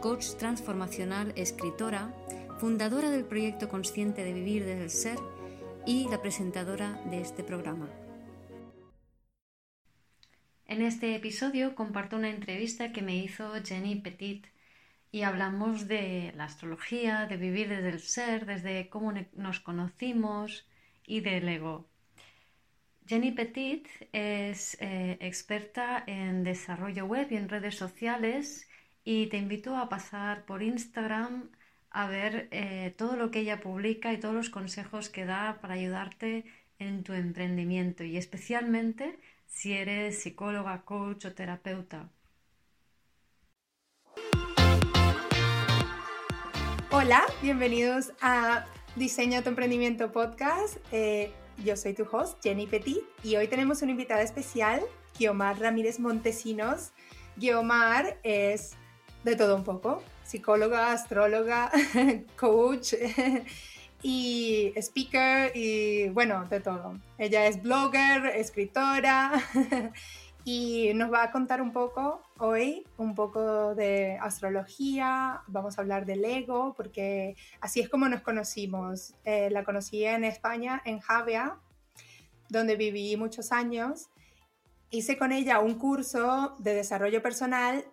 coach transformacional, escritora, fundadora del proyecto Consciente de Vivir desde el Ser y la presentadora de este programa. En este episodio comparto una entrevista que me hizo Jenny Petit y hablamos de la astrología, de vivir desde el ser, desde cómo nos conocimos y del ego. Jenny Petit es eh, experta en desarrollo web y en redes sociales y te invito a pasar por Instagram a ver eh, todo lo que ella publica y todos los consejos que da para ayudarte en tu emprendimiento y especialmente si eres psicóloga, coach o terapeuta. Hola, bienvenidos a Diseña tu Emprendimiento Podcast. Eh, yo soy tu host, Jenny Petit, y hoy tenemos una invitada especial, Guiomar Ramírez Montesinos. Guiomar es de todo un poco, psicóloga, astróloga, coach y speaker y bueno, de todo. Ella es blogger, escritora y nos va a contar un poco hoy, un poco de astrología, vamos a hablar del ego, porque así es como nos conocimos. Eh, la conocí en España, en Javea, donde viví muchos años. Hice con ella un curso de desarrollo personal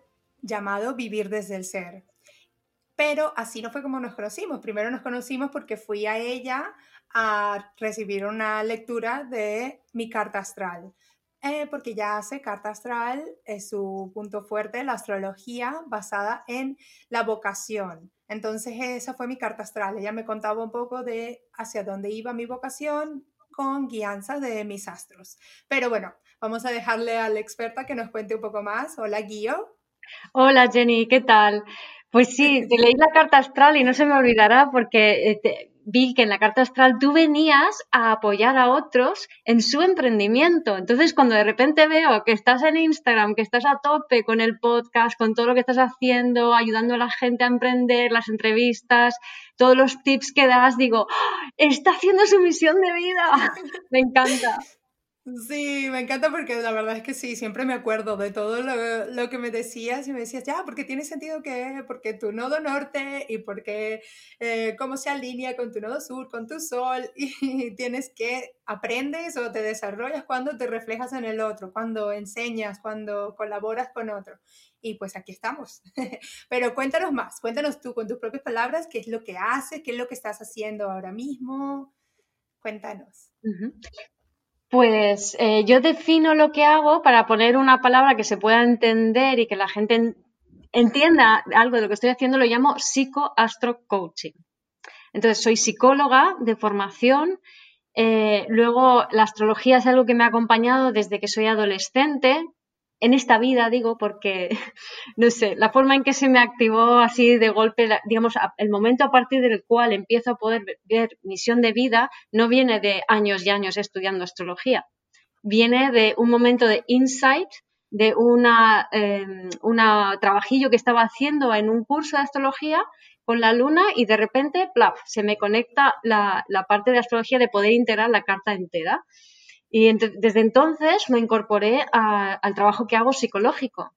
llamado Vivir desde el Ser. Pero así no fue como nos conocimos. Primero nos conocimos porque fui a ella a recibir una lectura de mi carta astral. Eh, porque ya hace carta astral, es su punto fuerte, la astrología basada en la vocación. Entonces esa fue mi carta astral. Ella me contaba un poco de hacia dónde iba mi vocación con guianza de mis astros. Pero bueno, vamos a dejarle a la experta que nos cuente un poco más. Hola, Guío. Hola Jenny, ¿qué tal? Pues sí, te leí la carta astral y no se me olvidará porque eh, vi que en la carta astral tú venías a apoyar a otros en su emprendimiento. Entonces, cuando de repente veo que estás en Instagram, que estás a tope con el podcast, con todo lo que estás haciendo, ayudando a la gente a emprender, las entrevistas, todos los tips que das, digo, ¡Ah! está haciendo su misión de vida. me encanta. Sí, me encanta porque la verdad es que sí, siempre me acuerdo de todo lo, que me decías y me decías, ya, porque tiene sentido que, porque tu nodo norte y porque eh, cómo se alinea con tu nodo sur, con tu sol y tienes que aprendes o te desarrollas cuando te reflejas en el otro, cuando enseñas, cuando colaboras con otro. Y pues aquí estamos. Pero cuéntanos más, cuéntanos tú con tus propias palabras qué es lo que haces, qué es lo que estás haciendo ahora mismo. Cuéntanos. Pues eh, yo defino lo que hago para poner una palabra que se pueda entender y que la gente entienda algo de lo que estoy haciendo, lo llamo psicoastrocoaching. Entonces, soy psicóloga de formación. Eh, luego, la astrología es algo que me ha acompañado desde que soy adolescente en esta vida, digo, porque, no sé, la forma en que se me activó así de golpe, digamos, el momento a partir del cual empiezo a poder ver misión de vida, no viene de años y años estudiando astrología, viene de un momento de insight, de una, eh, trabajillo que estaba haciendo en un curso de astrología con la luna y de repente, plaf, se me conecta la, la parte de astrología de poder integrar la carta entera. Y desde entonces me incorporé al trabajo que hago psicológico.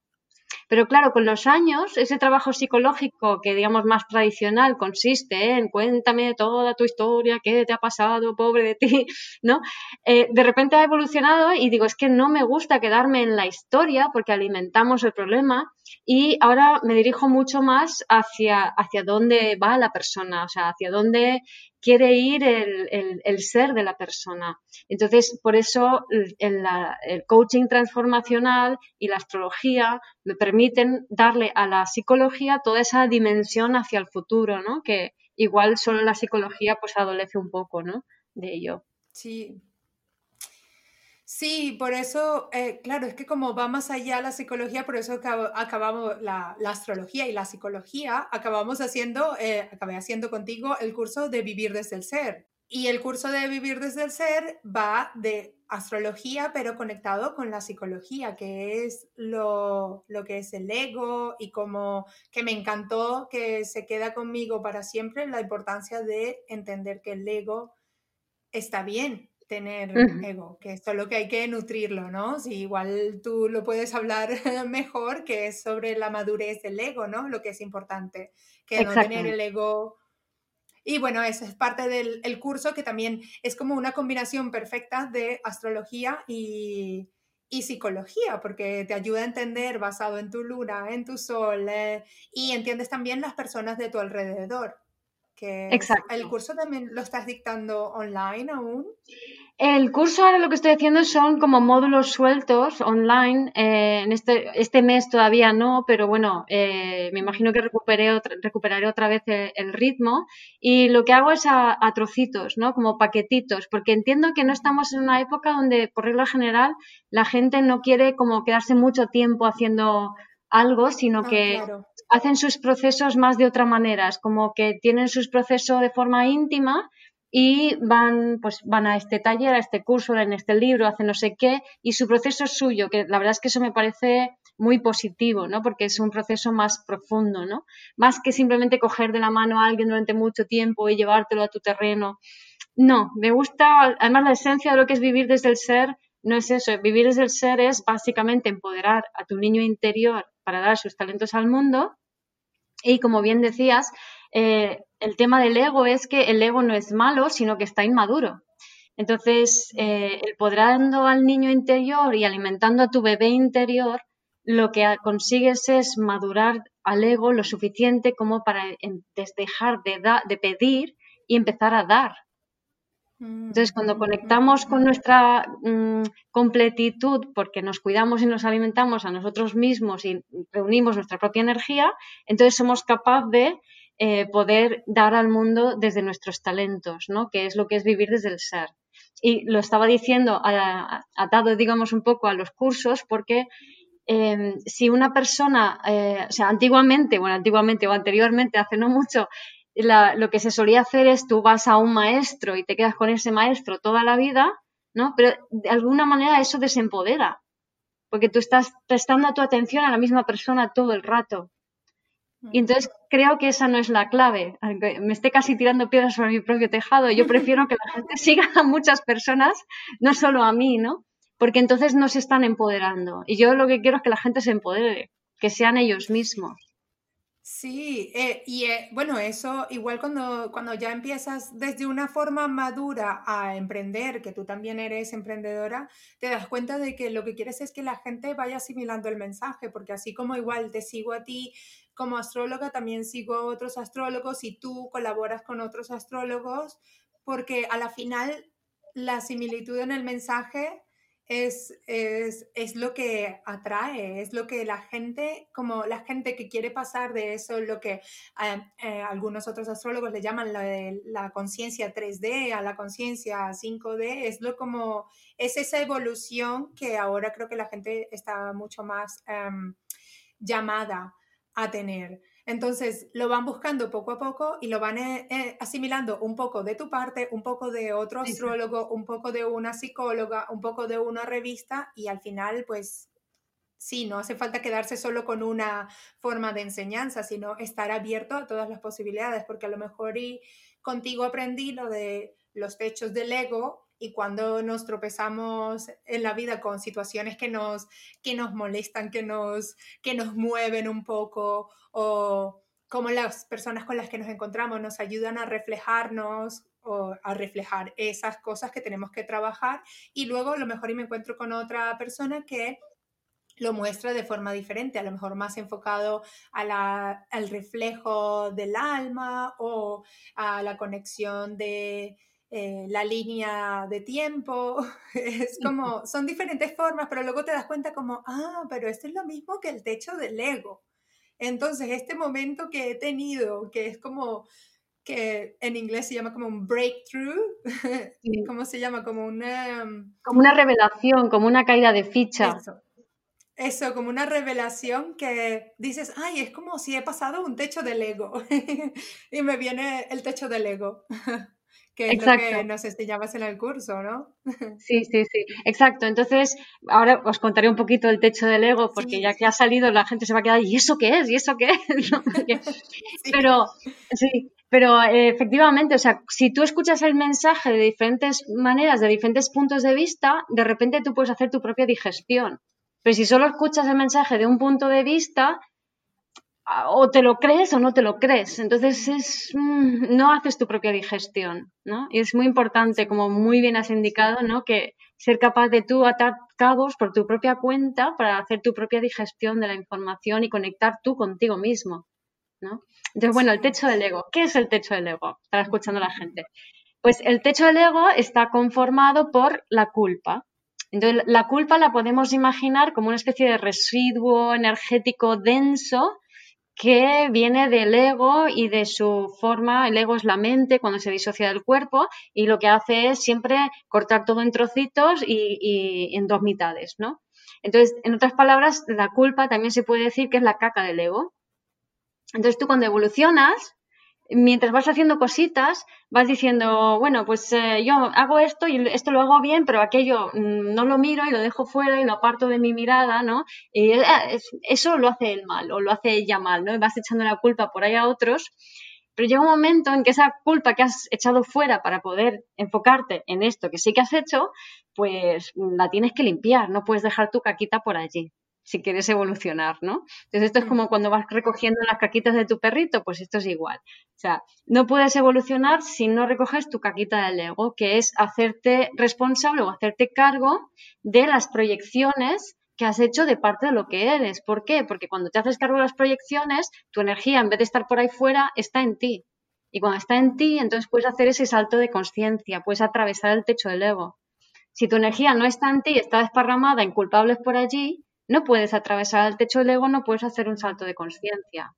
Pero claro, con los años, ese trabajo psicológico que digamos más tradicional consiste en cuéntame toda tu historia, qué te ha pasado, pobre de ti, ¿no? Eh, de repente ha evolucionado y digo, es que no me gusta quedarme en la historia porque alimentamos el problema y ahora me dirijo mucho más hacia, hacia dónde va la persona, o sea, hacia dónde quiere ir el, ser de la persona. Entonces, por eso el, coaching transformacional y la astrología me permiten darle a la psicología toda esa dimensión hacia el futuro, ¿no? Que igual solo la psicología pues adolece un poco, ¿no? De ello. Sí, Sí, por eso, eh, claro, es que como va más allá la psicología, por eso acabamos la, astrología y la psicología, acabamos haciendo, eh, acabé haciendo contigo el curso de vivir desde el ser. Y el curso de vivir desde el ser va de astrología, pero conectado con la psicología, que es lo, lo que es el ego y como que me encantó que se queda conmigo para siempre la importancia de entender que el ego está bien, tener ego, que esto es lo que hay que nutrirlo, ¿no? Si igual tú lo puedes hablar mejor, que es sobre la madurez del ego, ¿no? Lo que es importante, que no tener el ego. Y bueno, eso es parte del curso que también es como una combinación perfecta de astrología y, y psicología, porque te ayuda a entender basado en tu luna, en tu sol, eh, y entiendes también las personas de tu alrededor. Que Exacto. ¿El curso también lo estás dictando online aún? El curso ahora lo que estoy haciendo son como módulos sueltos online. Eh, en este, este mes todavía no, pero bueno, eh, me imagino que recuperé recuperaré otra vez el, ritmo. Y lo que hago es a, trocitos, ¿no? Como paquetitos, porque entiendo que no estamos en una época donde, por regla general, la gente no quiere como quedarse mucho tiempo haciendo algo, sino ah, que hacen sus procesos más de otra manera. Es como que tienen sus procesos de forma íntima y van, pues, van a este taller, a este curso, en este libro, hacen no sé qué, y su proceso es suyo, que la verdad es que eso me parece muy positivo, ¿no? Porque es un proceso más profundo, ¿no? Más que simplemente coger de la mano a alguien durante mucho tiempo y llevártelo a tu terreno. No, me gusta, además la esencia de lo que es vivir desde el ser no es eso, vivir desde el ser es básicamente empoderar a tu niño interior para dar sus talentos al mundo y como bien decías, eh, el tema del ego es que el ego no es malo, sino que está inmaduro. Entonces, eh, el poderando al niño interior y alimentando a tu bebé interior, lo que consigues es madurar al ego lo suficiente como para dejar de, de pedir y empezar a dar. Entonces, cuando conectamos con nuestra mm, completitud, porque nos cuidamos y nos alimentamos a nosotros mismos y reunimos nuestra propia energía, entonces somos capaces de eh, poder dar al mundo desde nuestros talentos, ¿no? Que es lo que es vivir desde el ser. Y lo estaba diciendo atado, digamos, un poco a los cursos, porque em, si una persona, eh, o sea, antiguamente, bueno, antiguamente o anteriormente, hace no mucho, lo que se solía hacer es tú vas a un maestro y te quedas con ese maestro toda la vida, ¿no? Pero de alguna manera eso desempodera, porque tú estás prestando tu atención a la misma persona todo el rato. Y entonces creo que esa no es la clave. Aunque me esté casi tirando piedras sobre mi propio tejado, yo prefiero que la gente siga a muchas personas, no solo a mí, ¿no? Porque entonces no se están empoderando. Y yo lo que quiero es que la gente se empodere, que sean ellos mismos. Sí, eh, y eh, bueno, eso igual cuando, cuando ya empiezas desde una forma madura a emprender, que tú también eres emprendedora, te das cuenta de que lo que quieres es que la gente vaya asimilando el mensaje, porque así como igual te sigo a ti como astróloga, también sigo a otros astrólogos y tú colaboras con otros astrólogos, porque a la final la similitud en el mensaje es, es, lo que atrae, es lo que la gente, como la gente que quiere pasar de eso, lo que eh, eh, algunos otros astrólogos le llaman la, la conciencia 3D a la conciencia 5D, es lo como, es esa evolución que ahora creo que la gente está mucho más em, llamada a tener. Entonces lo van buscando poco a poco y lo van eh, eh, asimilando un poco de tu parte, un poco de otro astrólogo, un poco de una psicóloga, un poco de una revista y al final pues sí, no hace falta quedarse solo con una forma de enseñanza, sino estar abierto a todas las posibilidades, porque a lo mejor y contigo aprendí lo de los techos del ego y cuando nos tropezamos en la vida con situaciones que nos, que nos molestan, que nos, que nos mueven un poco o como las personas con las que nos encontramos nos ayudan a reflejarnos o a reflejar esas cosas que tenemos que trabajar y luego a lo mejor y me encuentro con otra persona que lo muestra de forma diferente, a lo mejor más enfocado a la, al reflejo del alma o a la conexión de, eh, la línea de tiempo, es como, son diferentes formas, pero luego te das cuenta como, ah, pero esto es lo mismo que el techo del ego. Entonces, este momento que he tenido, que es como que en inglés se llama como un breakthrough, ¿cómo se llama? Como una... Mm, como una revelación, como una caída de ficha. Eso. como una revelación que dices, ay, es como si he pasado un techo de Lego y me viene el techo de Lego. Que es lo que nos enseñabas en el curso, ¿no? Sí, sí, sí, exacto. Entonces, ahora os contaré un poquito el techo del ego, porque ya que ha salido la gente se va a quedar, ¿y eso qué es? ¿Y eso qué es? Pero, sí, pero eh, efectivamente, o sea, si tú escuchas el mensaje de diferentes maneras, de diferentes puntos de vista, de repente tú puedes hacer tu propia digestión. Pero si solo escuchas el mensaje de un punto de vista, o te lo crees o no te lo crees. Entonces es, mm, no haces tu propia digestión, ¿no? Y es muy importante, como muy bien has indicado, ¿no? Que ser capaz de tú atar cabos por tu propia cuenta para hacer tu propia digestión de la información y conectar tú contigo mismo, ¿no? Entonces, bueno, el techo del ego. ¿Qué es el techo del ego? Estará escuchando la gente. Pues el techo del ego está conformado por la culpa. Entonces, la culpa la podemos imaginar como una especie de residuo energético denso que viene del ego y de su forma, el ego es la mente cuando se disocia del cuerpo y lo que hace es siempre cortar todo en trocitos y, en dos mitades, ¿no? Entonces, en otras palabras, la culpa también se puede decir que es la caca del ego. Entonces tú cuando evolucionas, mientras vas haciendo cositas, vas diciendo, bueno, pues eh, yo hago esto y esto lo hago bien, pero aquello mm, no lo miro y lo dejo fuera y lo aparto de mi mirada, ¿no? Y eh, eso lo hace él mal o lo hace ella mal, ¿no? Y vas echando la culpa por ahí a otros. Pero llega un momento en que esa culpa que has echado fuera para poder enfocarte en esto que sí que has hecho, pues la tienes que limpiar, no puedes dejar tu caquita por allí si quieres evolucionar, ¿no? Entonces esto es como cuando vas recogiendo las caquitas de tu perrito, pues esto es igual. O sea, no puedes evolucionar si no recoges tu caquita del ego, que es hacerte responsable o hacerte cargo de las proyecciones que has hecho de parte de lo que eres. ¿Por qué? Porque cuando te haces cargo de las proyecciones, tu energía en vez de estar por ahí fuera, está en ti. Y cuando está en ti, entonces puedes hacer ese salto de conciencia, puedes atravesar el techo del ego. Si tu energía no está en ti, está desparramada en culpables por allí, no puedes atravesar el techo del ego, no puedes hacer un salto de conciencia.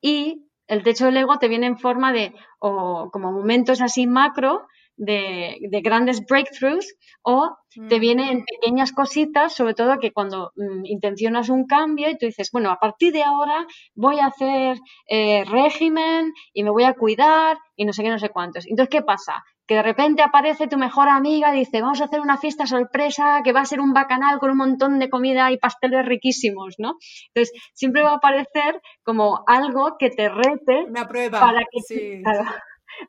Y el techo del ego te viene en forma de, o como momentos así macro, de, grandes breakthroughs o te mm. viene en pequeñas cositas, sobre todo que cuando mm, intencionas un cambio y tú dices, bueno, a partir de ahora voy a hacer eh, régimen y me voy a cuidar y no sé qué, no sé cuántos. Entonces, ¿qué pasa? Que de repente aparece tu mejor amiga y dice, vamos a hacer una fiesta sorpresa que va a ser un bacanal con un montón de comida y pasteles riquísimos, ¿no? Entonces, siempre va a aparecer como algo que te rete. Una prueba. Para que,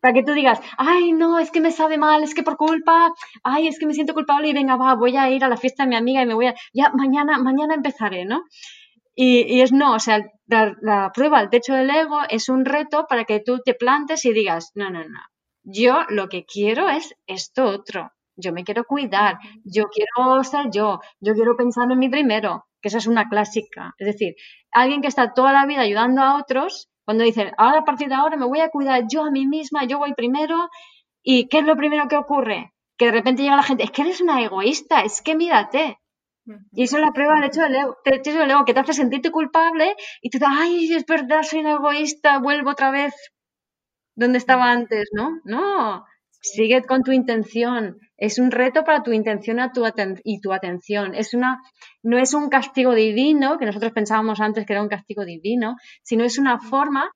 para que tú digas, ay, no, es que me sabe mal, es que por culpa, ay, es que me siento culpable y venga, va, voy a ir a la fiesta de mi amiga y me voy a, ya, mañana, mañana empezaré, ¿no? Y, es no, o sea, la, la prueba, el techo del ego es un reto para que tú te plantes y digas, no, no, no, yo lo que quiero es esto otro. Yo me quiero cuidar, yo quiero ser yo, yo quiero pensar en mí primero, que esa es una clásica. Es decir, alguien que está toda la vida ayudando a otros, cuando dice, ahora a partir de ahora me voy a cuidar yo a mí misma, yo voy primero, ¿y qué es lo primero que ocurre? Que de repente llega la gente, es que eres una egoísta, es que mírate. Y eso es la prueba del hecho del ego, del ego que te hace sentirte culpable y tú dices, ay, es verdad, soy una egoísta, vuelvo otra vez donde estaba antes, ¿no? No, sigue con tu intención. Es un reto para tu intención y tu atención. Es una, no es un castigo divino, que nosotros pensábamos antes que era un castigo divino, sino es una forma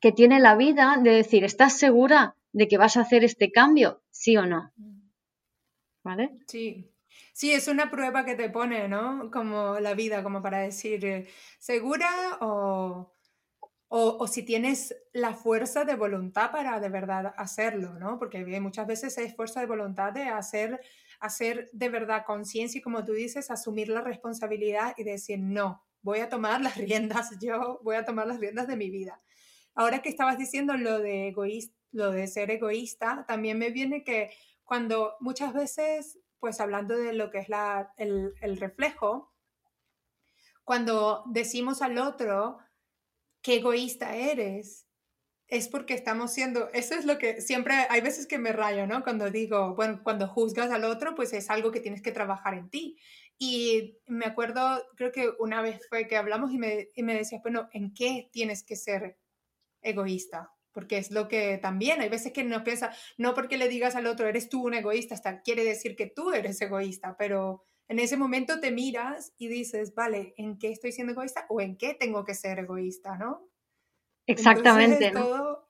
que tiene la vida de decir, ¿estás segura de que vas a hacer este cambio? ¿Sí o no? ¿Vale? Sí. Sí, es una prueba que te pone, ¿no? Como la vida, como para decir, eh, ¿segura o, o, si tienes la fuerza de voluntad para de verdad hacerlo, ¿no? Porque muchas veces es fuerza de voluntad de hacer, hacer de verdad conciencia y como tú dices, asumir la responsabilidad y decir, no, voy a tomar las riendas, yo voy a tomar las riendas de mi vida. Ahora que estabas diciendo lo de, egoísta, lo de ser egoísta, también me viene que cuando muchas veces, pues hablando de lo que es la, el, el reflejo, cuando decimos al otro, qué egoísta eres, es porque estamos siendo, eso es lo que siempre, hay veces que me rayo, ¿no? Cuando digo, bueno, cuando juzgas al otro, pues es algo que tienes que trabajar en ti. Y me acuerdo, creo que una vez fue que hablamos y me, y me decías, bueno, ¿en qué tienes que ser egoísta? porque es lo que también hay veces que nos piensa, no porque le digas al otro, eres tú un egoísta, hasta quiere decir que tú eres egoísta, pero en ese momento te miras y dices, vale, ¿en qué estoy siendo egoísta o en qué tengo que ser egoísta, no? Exactamente. es todo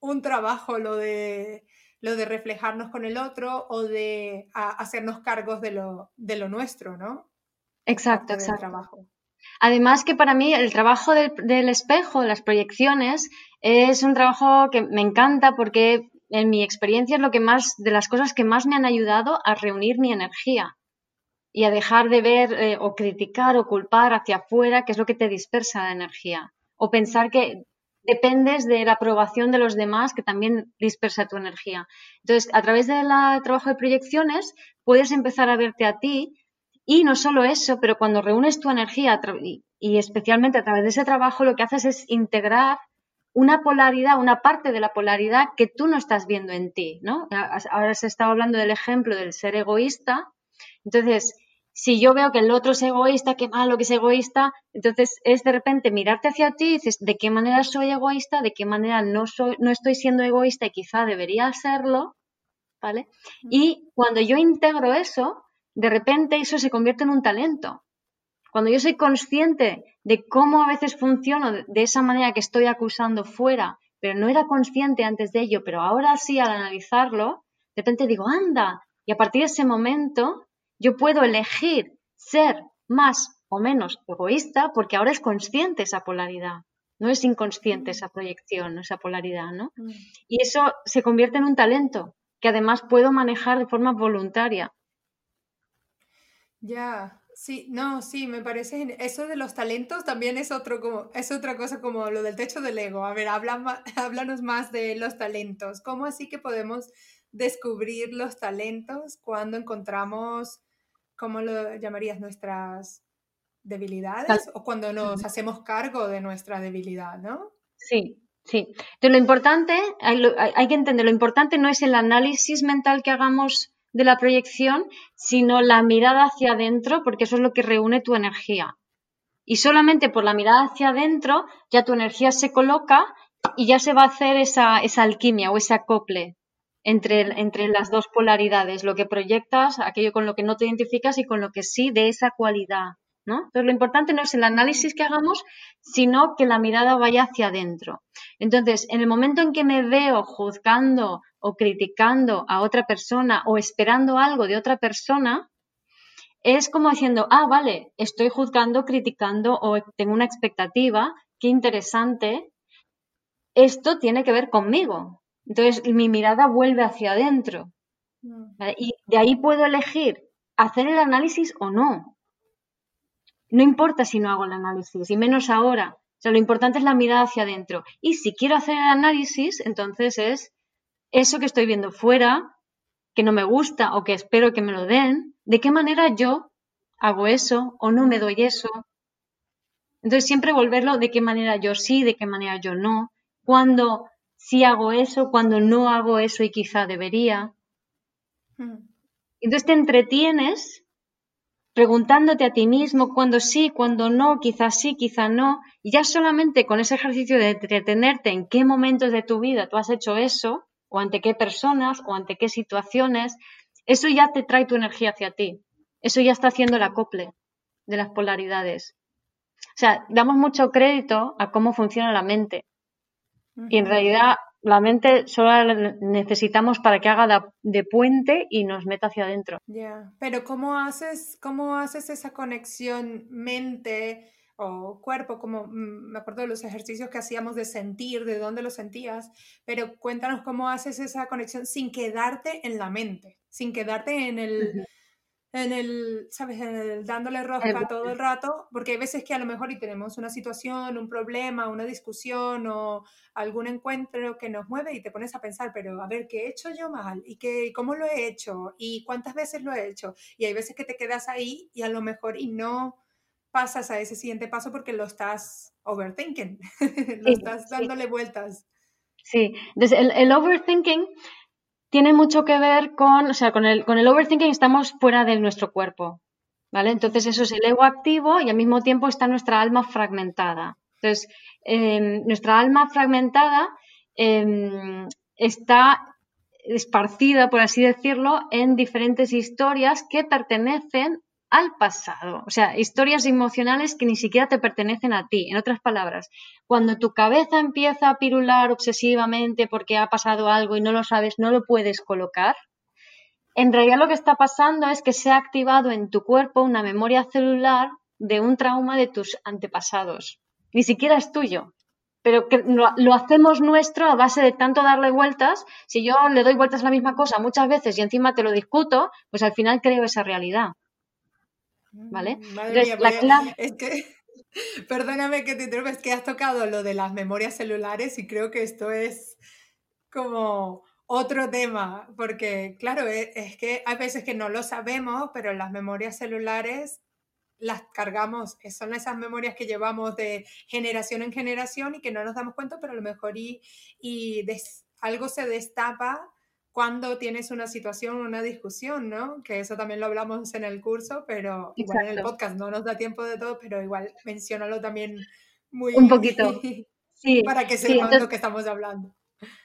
un trabajo lo de, lo de reflejarnos con el otro o de hacernos cargos de lo, de lo nuestro, ¿no? Exacto, exacto. Además que para mí el trabajo del, del, espejo, las proyecciones, es un trabajo que me encanta porque en mi experiencia es lo que más, de las cosas que más me han ayudado a reunir mi energía y a dejar de ver eh, o criticar o culpar hacia afuera, que es lo que te dispersa la energía. O pensar que dependes de la aprobación de los demás, que también dispersa tu energía. Entonces, a través del trabajo de proyecciones, puedes empezar a verte a ti y no solo eso, pero cuando reúnes tu energía y especialmente a través de ese trabajo, lo que haces es integrar una polaridad, una parte de la polaridad que tú no estás viendo en ti, ¿no? Ahora se estaba hablando del ejemplo del ser egoísta. Entonces, si yo veo que el otro es egoísta, qué malo que es egoísta, entonces es de repente mirarte hacia ti y dices, ¿de qué manera soy egoísta? ¿De qué manera no, soy, no estoy siendo egoísta y quizá debería serlo? ¿Vale? Y cuando yo integro eso, de repente eso se convierte en un talento. Cuando yo soy consciente de cómo a veces funciono de esa manera que estoy acusando fuera, pero no era consciente antes de ello, pero ahora sí al analizarlo, de repente digo, anda, y a partir de ese momento yo puedo elegir ser más o menos egoísta porque ahora es consciente esa polaridad, no es inconsciente esa proyección, esa polaridad, ¿no? Mm. Y eso se convierte en un talento que además puedo manejar de forma voluntaria. Ya, sí, no, sí, me parece, eso de los talentos también es otro como, es otra cosa como lo del techo del ego. A ver, habla, háblanos más de los talentos. ¿Cómo así que podemos descubrir los talentos cuando encontramos ¿cómo lo llamarías? Nuestras debilidades o cuando nos hacemos cargo de nuestra debilidad, ¿no? Sí, sí. Entonces, lo importante, hay, que entender, lo importante no es el análisis mental que hagamos de la proyección, sino la mirada hacia adentro, porque eso es lo que reúne tu energía. Y solamente por la mirada hacia adentro ya tu energía se coloca y ya se va a hacer esa, esa alquimia o ese acople entre, entre las dos polaridades, lo que proyectas, aquello con lo que no te identificas y con lo que sí de esa cualidad. ¿no? Entonces, lo importante no es el análisis que hagamos, sino que la mirada vaya hacia adentro. Entonces, en el momento en que me veo juzgando o criticando a otra persona o esperando algo de otra persona, es como diciendo, ah, vale, estoy juzgando, criticando o tengo una expectativa, qué interesante, esto tiene que ver conmigo, entonces mi mirada vuelve hacia adentro. Mm. Y de ahí puedo elegir hacer el análisis o no. No importa si no hago el análisis, y menos ahora. O sea, lo importante es la mirada hacia adentro. Y si quiero hacer el análisis, entonces es eso que estoy viendo fuera, que no me gusta o que espero que me lo den, de qué manera yo hago eso o no me doy eso. Entonces siempre volverlo de qué manera yo sí, de qué manera yo no. Cuando si hago eso, cuando no hago eso y quizá debería. Hmm. Entonces te entretienes preguntándote a ti mismo cuando sí, cuando no, quizá sí, quizá no, y ya solamente con ese ejercicio de entretenerte en qué momentos de tu vida tú has hecho eso, o ante qué personas, o ante qué situaciones, eso ya te trae tu energía hacia ti. Eso ya está haciendo el acople de las polaridades. O sea, damos mucho crédito a cómo funciona la mente. Y en realidad la mente solo la necesitamos para que haga de, puente y nos meta hacia adentro. Ya, pero ¿cómo haces, ¿cómo haces esa conexión mente o cuerpo? Como mm, me acuerdo de los ejercicios que hacíamos de sentir, de dónde lo sentías, pero cuéntanos cómo haces esa conexión sin quedarte en la mente, sin quedarte en el en el, ¿sabes? En el dándole rosca todo el rato, porque hay veces que a lo mejor y tenemos una situación, un problema, una discusión o algún encuentro que nos mueve y te pones a pensar, pero a ver, ¿qué he hecho yo mal? ¿Y qué, cómo lo he hecho? ¿Y cuántas veces lo he hecho? Y hay veces que te quedas ahí y a lo mejor y no pasas a ese siguiente paso porque lo estás overthinking, lo estás dándole vueltas. Sí, entonces el, el overthinking tiene mucho que ver con, o sea, con el, con el overthinking estamos fuera de nuestro cuerpo, ¿vale? Entonces eso es el ego activo y al mismo tiempo está nuestra alma fragmentada. Entonces, em, nuestra alma fragmentada em, está esparcida, por así decirlo, en diferentes historias que pertenecen al pasado. O sea, historias emocionales que ni siquiera te pertenecen a ti. En otras palabras, cuando tu cabeza empieza a pirular obsesivamente porque ha pasado algo y no lo sabes, no lo puedes colocar, en realidad lo que está pasando es que se ha activado en tu cuerpo una memoria celular de un trauma de tus antepasados. Ni siquiera es tuyo, pero lo, hacemos nuestro a base de tanto darle vueltas. Si yo le doy vueltas a la misma cosa muchas veces y encima te lo discuto, pues al final creo esa realidad. ¿Vale? Mm, la Es que, perdóname que te interrumpa, es que has tocado lo de las memorias celulares y creo que esto es como otro tema, porque claro, e, es, que hay veces que no lo sabemos, pero las memorias celulares las cargamos, son esas memorias que llevamos de generación en generación y que no nos damos cuenta, pero a lo mejor y, y algo se destapa cuando tienes una situación, una discusión, ¿no? Que eso también lo hablamos en el curso, pero igual en el podcast no nos da tiempo de todo, pero igual menciónalo también muy... Un poquito. Sí, para que sepan lo que estamos hablando.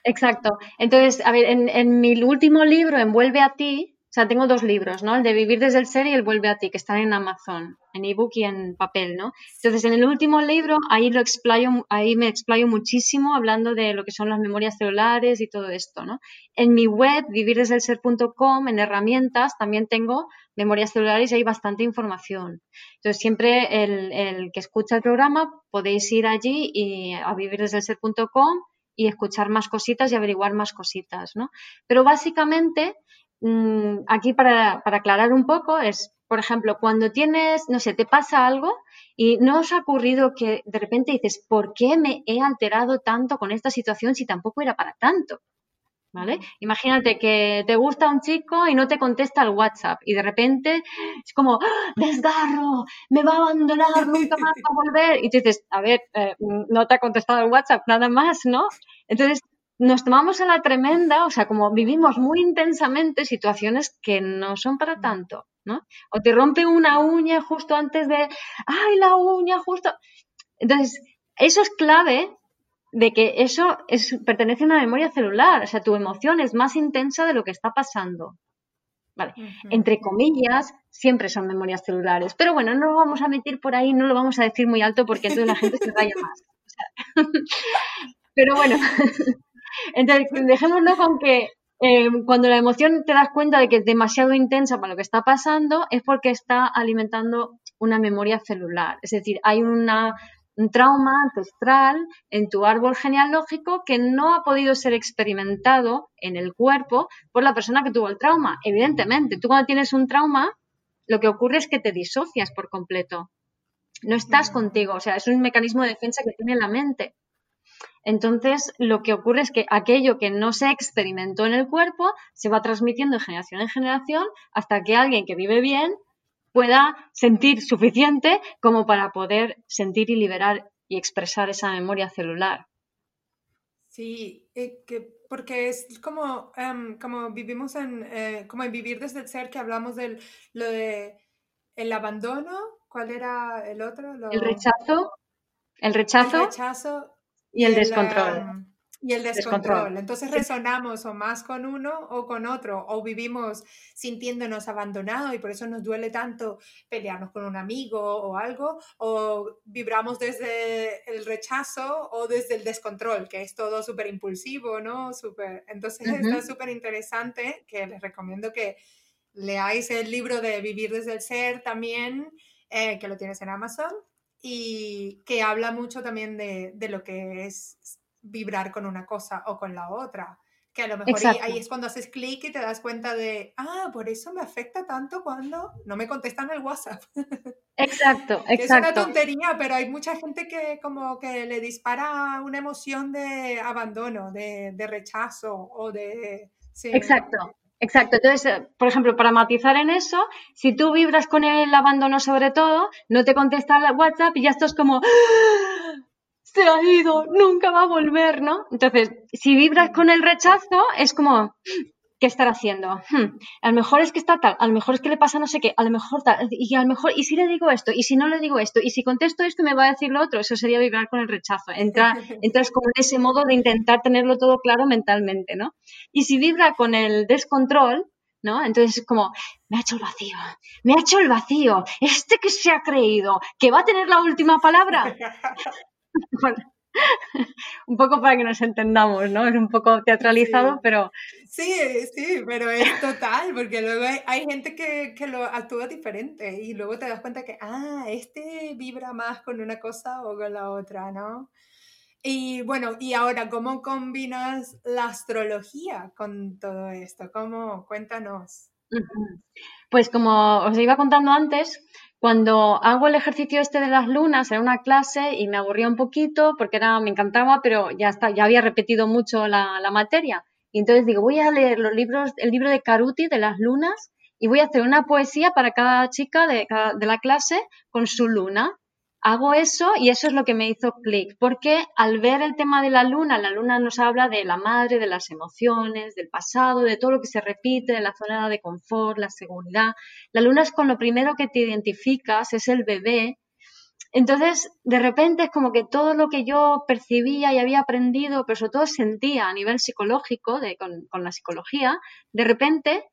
Exacto. Entonces, a ver, en, en mi último libro, Envuelve a ti, sea, tengo dos libros, ¿no? El de Vivir desde el Ser y el Vuelve a ti, que están en Amazon, en ebook y en papel, ¿no? Entonces, en el último libro, ahí lo explayo, ahí me explayo muchísimo hablando de lo que son las memorias celulares y todo esto, ¿no? En mi web, vivirdesdelser.com, en herramientas, también tengo memorias celulares y hay bastante información. Entonces, siempre el, el que escucha el programa, podéis ir allí y a vivirdesdelser.com y escuchar más cositas y averiguar más cositas, ¿no? Pero básicamente, mm, aquí para, para aclarar un poco es, por ejemplo, cuando tienes, no sé, te pasa algo y no os ha ocurrido que de repente dices, ¿por qué me he alterado tanto con esta situación si tampoco era para tanto? ¿Vale? Imagínate que te gusta un chico y no te contesta el WhatsApp y de repente es como, ¡Ah, desgarro, me va a abandonar, nunca más va a volver. Y tú dices, a ver, eh, no te ha contestado el WhatsApp, nada más, ¿no? Entonces nos tomamos a la tremenda, o sea, como vivimos muy intensamente situaciones que no son para tanto, ¿no? O te rompe una uña justo antes de, ¡ay, la uña justo! Entonces, eso es clave de que eso es, pertenece a una memoria celular, o sea, tu emoción es más intensa de lo que está pasando. Vale, entre comillas, siempre son memorias celulares, pero bueno, no lo vamos a meter por ahí, no lo vamos a decir muy alto porque entonces la gente se vaya más. pero bueno, entonces dejémoslo con que eh, cuando la emoción te das cuenta de que es demasiado intensa para lo que está pasando, es porque está alimentando una memoria celular. Es decir, hay una un trauma ancestral en tu árbol genealógico que no ha podido ser experimentado en el cuerpo por la persona que tuvo el trauma. Evidentemente, tú cuando tienes un trauma, lo que ocurre es que te disocias por completo. No estás contigo, o sea, es un mecanismo de defensa que tiene la mente. Entonces, lo que ocurre es que aquello que no se experimentó en el cuerpo se va transmitiendo de generación en generación hasta que alguien que vive bien pueda sentir suficiente como para poder sentir y liberar y expresar esa memoria celular. Sí, eh, porque es como, em, como vivimos en, eh, como en vivir desde el ser, que hablamos del lo de el abandono, ¿cuál era el otro? El rechazo, el rechazo, el rechazo y el, descontrol. Y el descontrol. Entonces resonamos o más con uno o con otro, o vivimos sintiéndonos abandonados y por eso nos duele tanto pelearnos con un amigo o algo, o vibramos desde el rechazo o desde el descontrol, que es todo súper impulsivo, ¿no? Super... Entonces está súper interesante, que les recomiendo que leáis el libro de Vivir desde el Ser también, eh, que lo tienes en Amazon, y que habla mucho también de, de lo que es vibrar con una cosa o con la otra. Que a lo mejor ahí, es cuando haces clic y te das cuenta de, ah, por eso me afecta tanto cuando no me contestan el WhatsApp. Exacto, exacto. es una tontería, pero hay mucha gente que como que le dispara una emoción de abandono, de, de rechazo o de... Exacto. Exacto, entonces, eh, por ejemplo, para matizar en eso, si tú vibras con el abandono sobre todo, no te contesta el WhatsApp y ya esto es como, se ha ido, nunca va a volver, ¿no? Entonces, si vibras con el rechazo, es como, ¿qué estará haciendo? Hmm, a lo mejor es que está tal, a lo mejor es que le pasa no sé qué, a lo mejor tal, y a lo mejor, y si le digo esto, y si no le digo esto, y si contesto esto me va a decir lo otro, eso sería vibrar con el rechazo. Entra, entras como en ese modo de intentar tenerlo todo claro mentalmente, ¿no? Y si vibra con el descontrol, ¿no? Entonces es como, me ha hecho el vacío, me ha hecho el vacío, este que se ha creído, que va a tener la última palabra. un poco para que nos entendamos, ¿no? Es un poco teatralizado, pero... Sí, sí, pero es total, porque luego hay, gente que, que, lo actúa diferente y luego te das cuenta que, ah, este vibra más con una cosa o con la otra, ¿no? Y bueno, y ahora, ¿cómo combinas la astrología con todo esto? ¿Cómo? Cuéntanos. Pues como os iba contando antes, cuando hago el ejercicio este de las lunas en una clase y me aburría un poquito porque era, me encantaba, pero ya, está, ya había repetido mucho la, la materia. Y entonces digo, voy a leer los libros, el libro de Caruti de las lunas y voy a hacer una poesía para cada chica de, de la clase con su luna hago eso y eso es lo que me hizo clic, porque al ver el tema de la luna, la luna nos habla de la madre, de las emociones, del pasado, de todo lo que se repite, de la zona de confort, la seguridad. La luna es con lo primero que te identificas, es el bebé. Entonces, de repente es como que todo lo que yo percibía y había aprendido, pero sobre todo sentía a nivel psicológico, con la psicología, de repente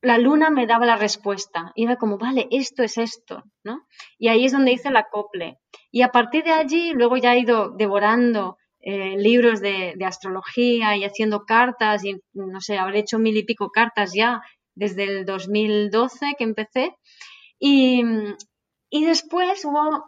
la luna me daba la respuesta. Y era como, vale, esto es esto, ¿no? Y ahí es donde hice el acople. Y a partir de allí, luego ya he ido devorando eh, libros de, astrología y haciendo cartas, y no sé, habré hecho mil y pico cartas ya desde el 2012 que empecé. Y, y después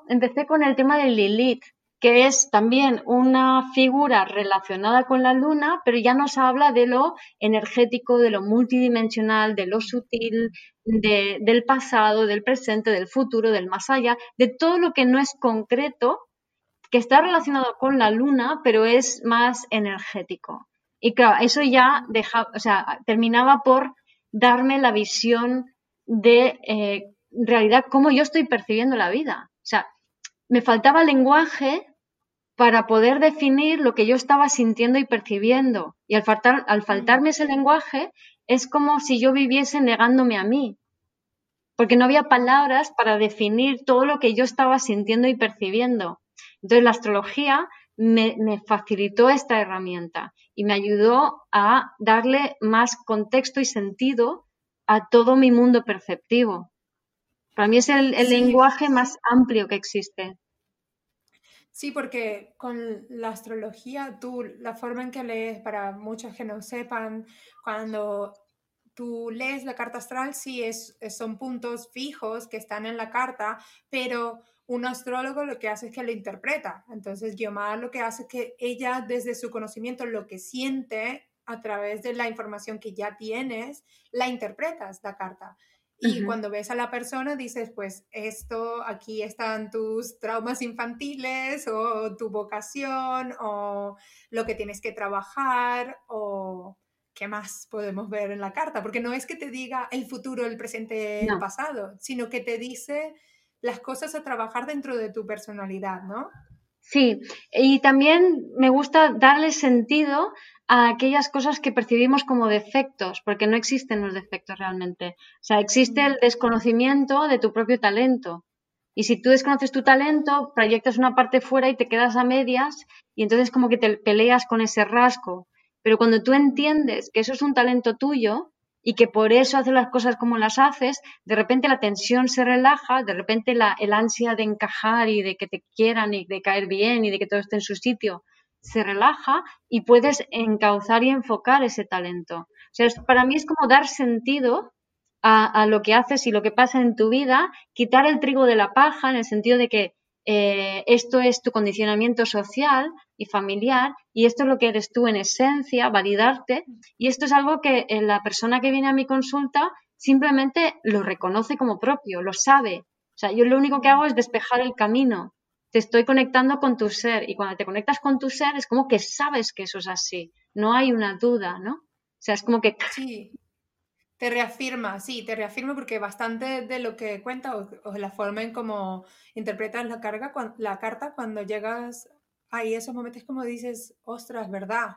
empecé con el tema del Lilith, que es también una figura relacionada con la luna, pero ya nos habla de lo energético, de lo multidimensional, de lo sutil, del pasado, del presente, del futuro, del más allá, de todo lo que no es concreto, que está relacionado con la luna, pero es más energético. Y claro, eso ya o sea, terminaba por darme la visión de eh, realidad cómo yo estoy percibiendo la vida. O sea, me faltaba lenguaje para poder definir lo que yo estaba sintiendo y percibiendo. Y al, faltar, al faltarme ese lenguaje, es como si yo viviese negándome a mí, porque no había palabras para definir todo lo que yo estaba sintiendo y percibiendo. Entonces la astrología me, me, facilitó esta herramienta y me ayudó a darle más contexto y sentido a todo mi mundo perceptivo. Para mí es el, el lenguaje más amplio que existe. Sí, porque con la astrología, tú, la forma en que lees, para muchos que no sepan, cuando tú lees la carta astral, sí, es, son puntos fijos que están en la carta, pero un astrólogo lo que hace es que lo interpreta. Entonces, Guiomar lo que hace es que ella, desde su conocimiento, lo que siente a través de la información que ya tienes, la interpretas la carta. Y cuando ves a la persona dices, pues esto, aquí están tus traumas infantiles o tu vocación o lo que tienes que trabajar o qué más podemos ver en la carta, porque no es que te diga el futuro, el presente, el pasado, sino que te dice las cosas a trabajar dentro de tu personalidad, ¿no? Sí, y también me gusta darle sentido a aquellas cosas que percibimos como defectos, porque no existen los defectos realmente. O sea, existe el desconocimiento de tu propio talento. Y si tú desconoces tu talento, proyectas una parte fuera y te quedas a medias y entonces como que te peleas con ese rasgo. Pero cuando tú entiendes que eso es un talento tuyo y que por eso haces las cosas como las haces, de repente la tensión se relaja, de repente la, el ansia de encajar y de que te quieran y de caer bien y de que todo esté en su sitio se relaja y puedes encauzar y enfocar ese talento. O sea, para mí es como dar sentido a, lo que haces y lo que pasa en tu vida, quitar el trigo de la paja en el sentido de que eh, esto es tu condicionamiento social y familiar y esto es lo que eres tú en esencia, validarte y esto es algo que eh, la persona que viene a mi consulta simplemente lo reconoce como propio, lo sabe. O sea, yo lo único que hago es despejar el camino te estoy conectando con tu ser y cuando te conectas con tu ser es como que sabes que eso es así, no hay una duda, ¿no? O sea, es como que... Sí, te reafirma, sí, te reafirma porque bastante de lo que cuenta o, la forma en cómo interpretas la, carga, la carta cuando llegas ahí esos momentos como dices, ostras, ¿verdad?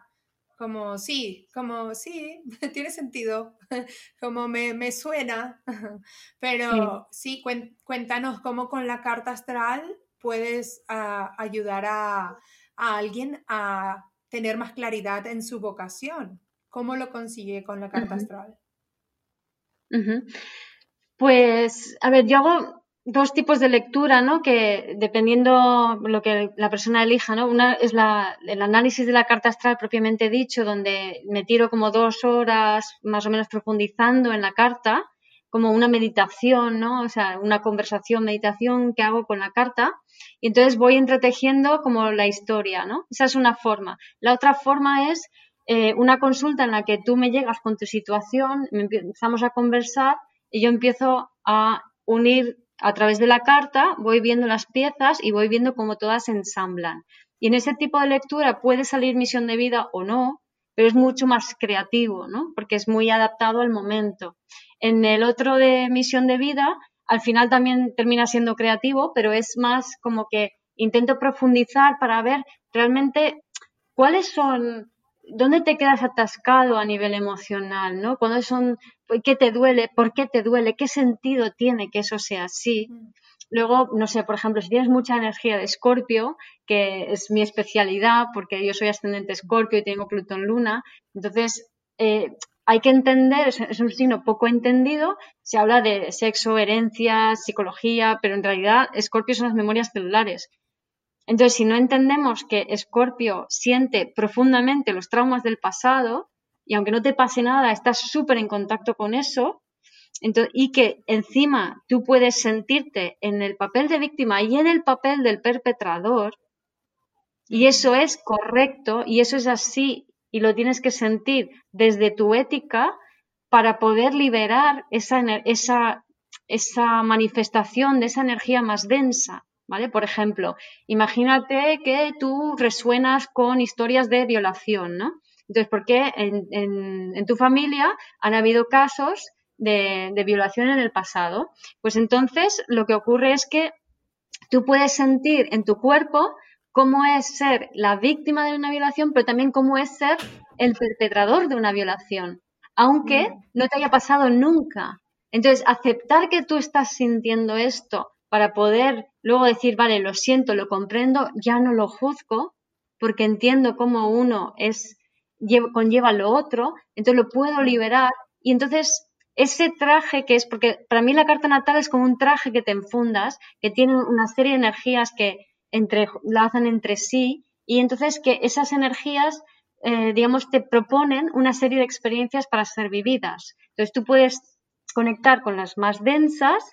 como sí, como sí, tiene sentido, como me, suena, pero sí, cuéntanos cómo con la carta astral puedes ah, ayudar a, alguien a tener más claridad en su vocación. ¿Cómo lo consigue con la carta astral? Pues, a ver, yo hago dos tipos de lectura, ¿no? Que dependiendo lo que la persona elija, ¿no? Una es la, el análisis de la carta astral propiamente dicho, donde me tiro como dos horas más o menos profundizando en la carta, como una meditación, ¿no? O sea, una conversación, meditación que hago con la carta. Y entonces voy entretejiendo como la historia, ¿no? Esa es una forma. La otra forma es eh, una consulta en la que tú me llegas con tu situación, empezamos a conversar y yo empiezo a unir a través de la carta voy viendo las piezas y voy viendo cómo todas se ensamblan. Y en ese tipo de lectura puede salir misión de vida o no, pero es mucho más creativo, ¿no? Porque es muy adaptado al momento. En el otro de misión de vida, al final también termina siendo creativo, pero es más como que intento profundizar para ver realmente cuáles son ¿dónde te quedas atascado a nivel emocional? ¿no? Cuando son, ¿qué te duele? ¿Por qué te duele? ¿Qué sentido tiene que eso sea así? Mm. Luego, no sé, por ejemplo, si tienes mucha energía de Escorpio, que es mi especialidad, porque yo soy ascendente Escorpio y tengo Plutón Luna, entonces eh, hay que entender, es, un signo poco entendido, se habla de sexo, herencia, psicología, pero en realidad Escorpio son las memorias celulares. Entonces, si no entendemos que Escorpio siente profundamente los traumas del pasado, y aunque no te pase nada, estás súper en contacto con eso, y que encima tú puedes sentirte en el papel de víctima y en el papel del perpetrador, y eso es correcto, y eso es así, y lo tienes que sentir desde tu ética para poder liberar esa, esa, esa manifestación de esa energía más densa. ¿Vale? Por ejemplo, imagínate que tú resuenas con historias de violación, ¿no? Entonces, ¿por qué en, tu familia han habido casos de, de, violación en el pasado? Pues entonces lo que ocurre es que tú puedes sentir en tu cuerpo cómo es ser la víctima de una violación, pero también cómo es ser el perpetrador de una violación, aunque mm. no te haya pasado nunca. Entonces, aceptar que tú estás sintiendo esto para poder luego decir, vale, lo siento, lo comprendo, ya no lo juzgo, porque entiendo cómo uno es, conlleva lo otro, entonces lo puedo liberar y entonces ese traje que es, porque para mí la carta natal es como un traje que te enfundas, que tiene una serie de energías que entre, hacen entre sí y entonces que esas energías, eh, digamos, te proponen una serie de experiencias para ser vividas. Entonces tú puedes conectar con las más densas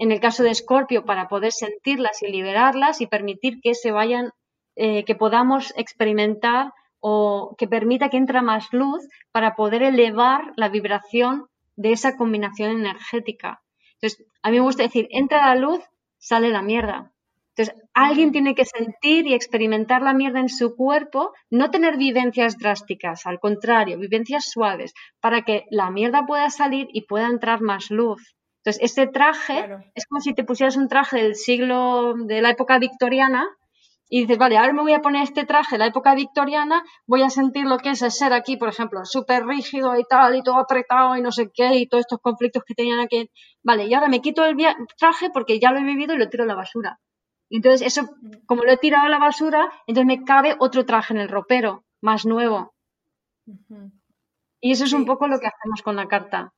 en el caso de Escorpio, para poder sentirlas y liberarlas y permitir que se vayan, eh, que podamos experimentar o que permita que entre más luz para poder elevar la vibración de esa combinación energética. Entonces, a mí me gusta decir, entra la luz, sale la mierda. Entonces, alguien tiene que sentir y experimentar la mierda en su cuerpo, no tener vivencias drásticas, al contrario, vivencias suaves, para que la mierda pueda salir y pueda entrar más luz. Entonces, ese traje es como si te pusieras un traje del siglo, de la época victoriana, y dices, vale, ahora me voy a poner este traje de la época victoriana, voy a sentir lo que es el ser aquí, por ejemplo, súper rígido y tal, y todo apretado y no sé qué, y todos estos conflictos que tenían aquí. Vale, y ahora me quito el traje porque ya lo he vivido y lo tiro a la basura. Entonces, eso, como lo he tirado a la basura, entonces me cabe otro traje en el ropero, más nuevo. Y eso es un poco lo que hacemos con la carta.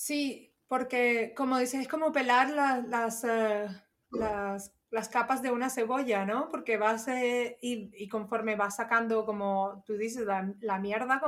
Sí, porque como dices, es como pelar las, eh, las, las, capas de una cebolla, ¿no? Porque vas eh, y, y, conforme vas sacando, como tú dices, la, la mierda,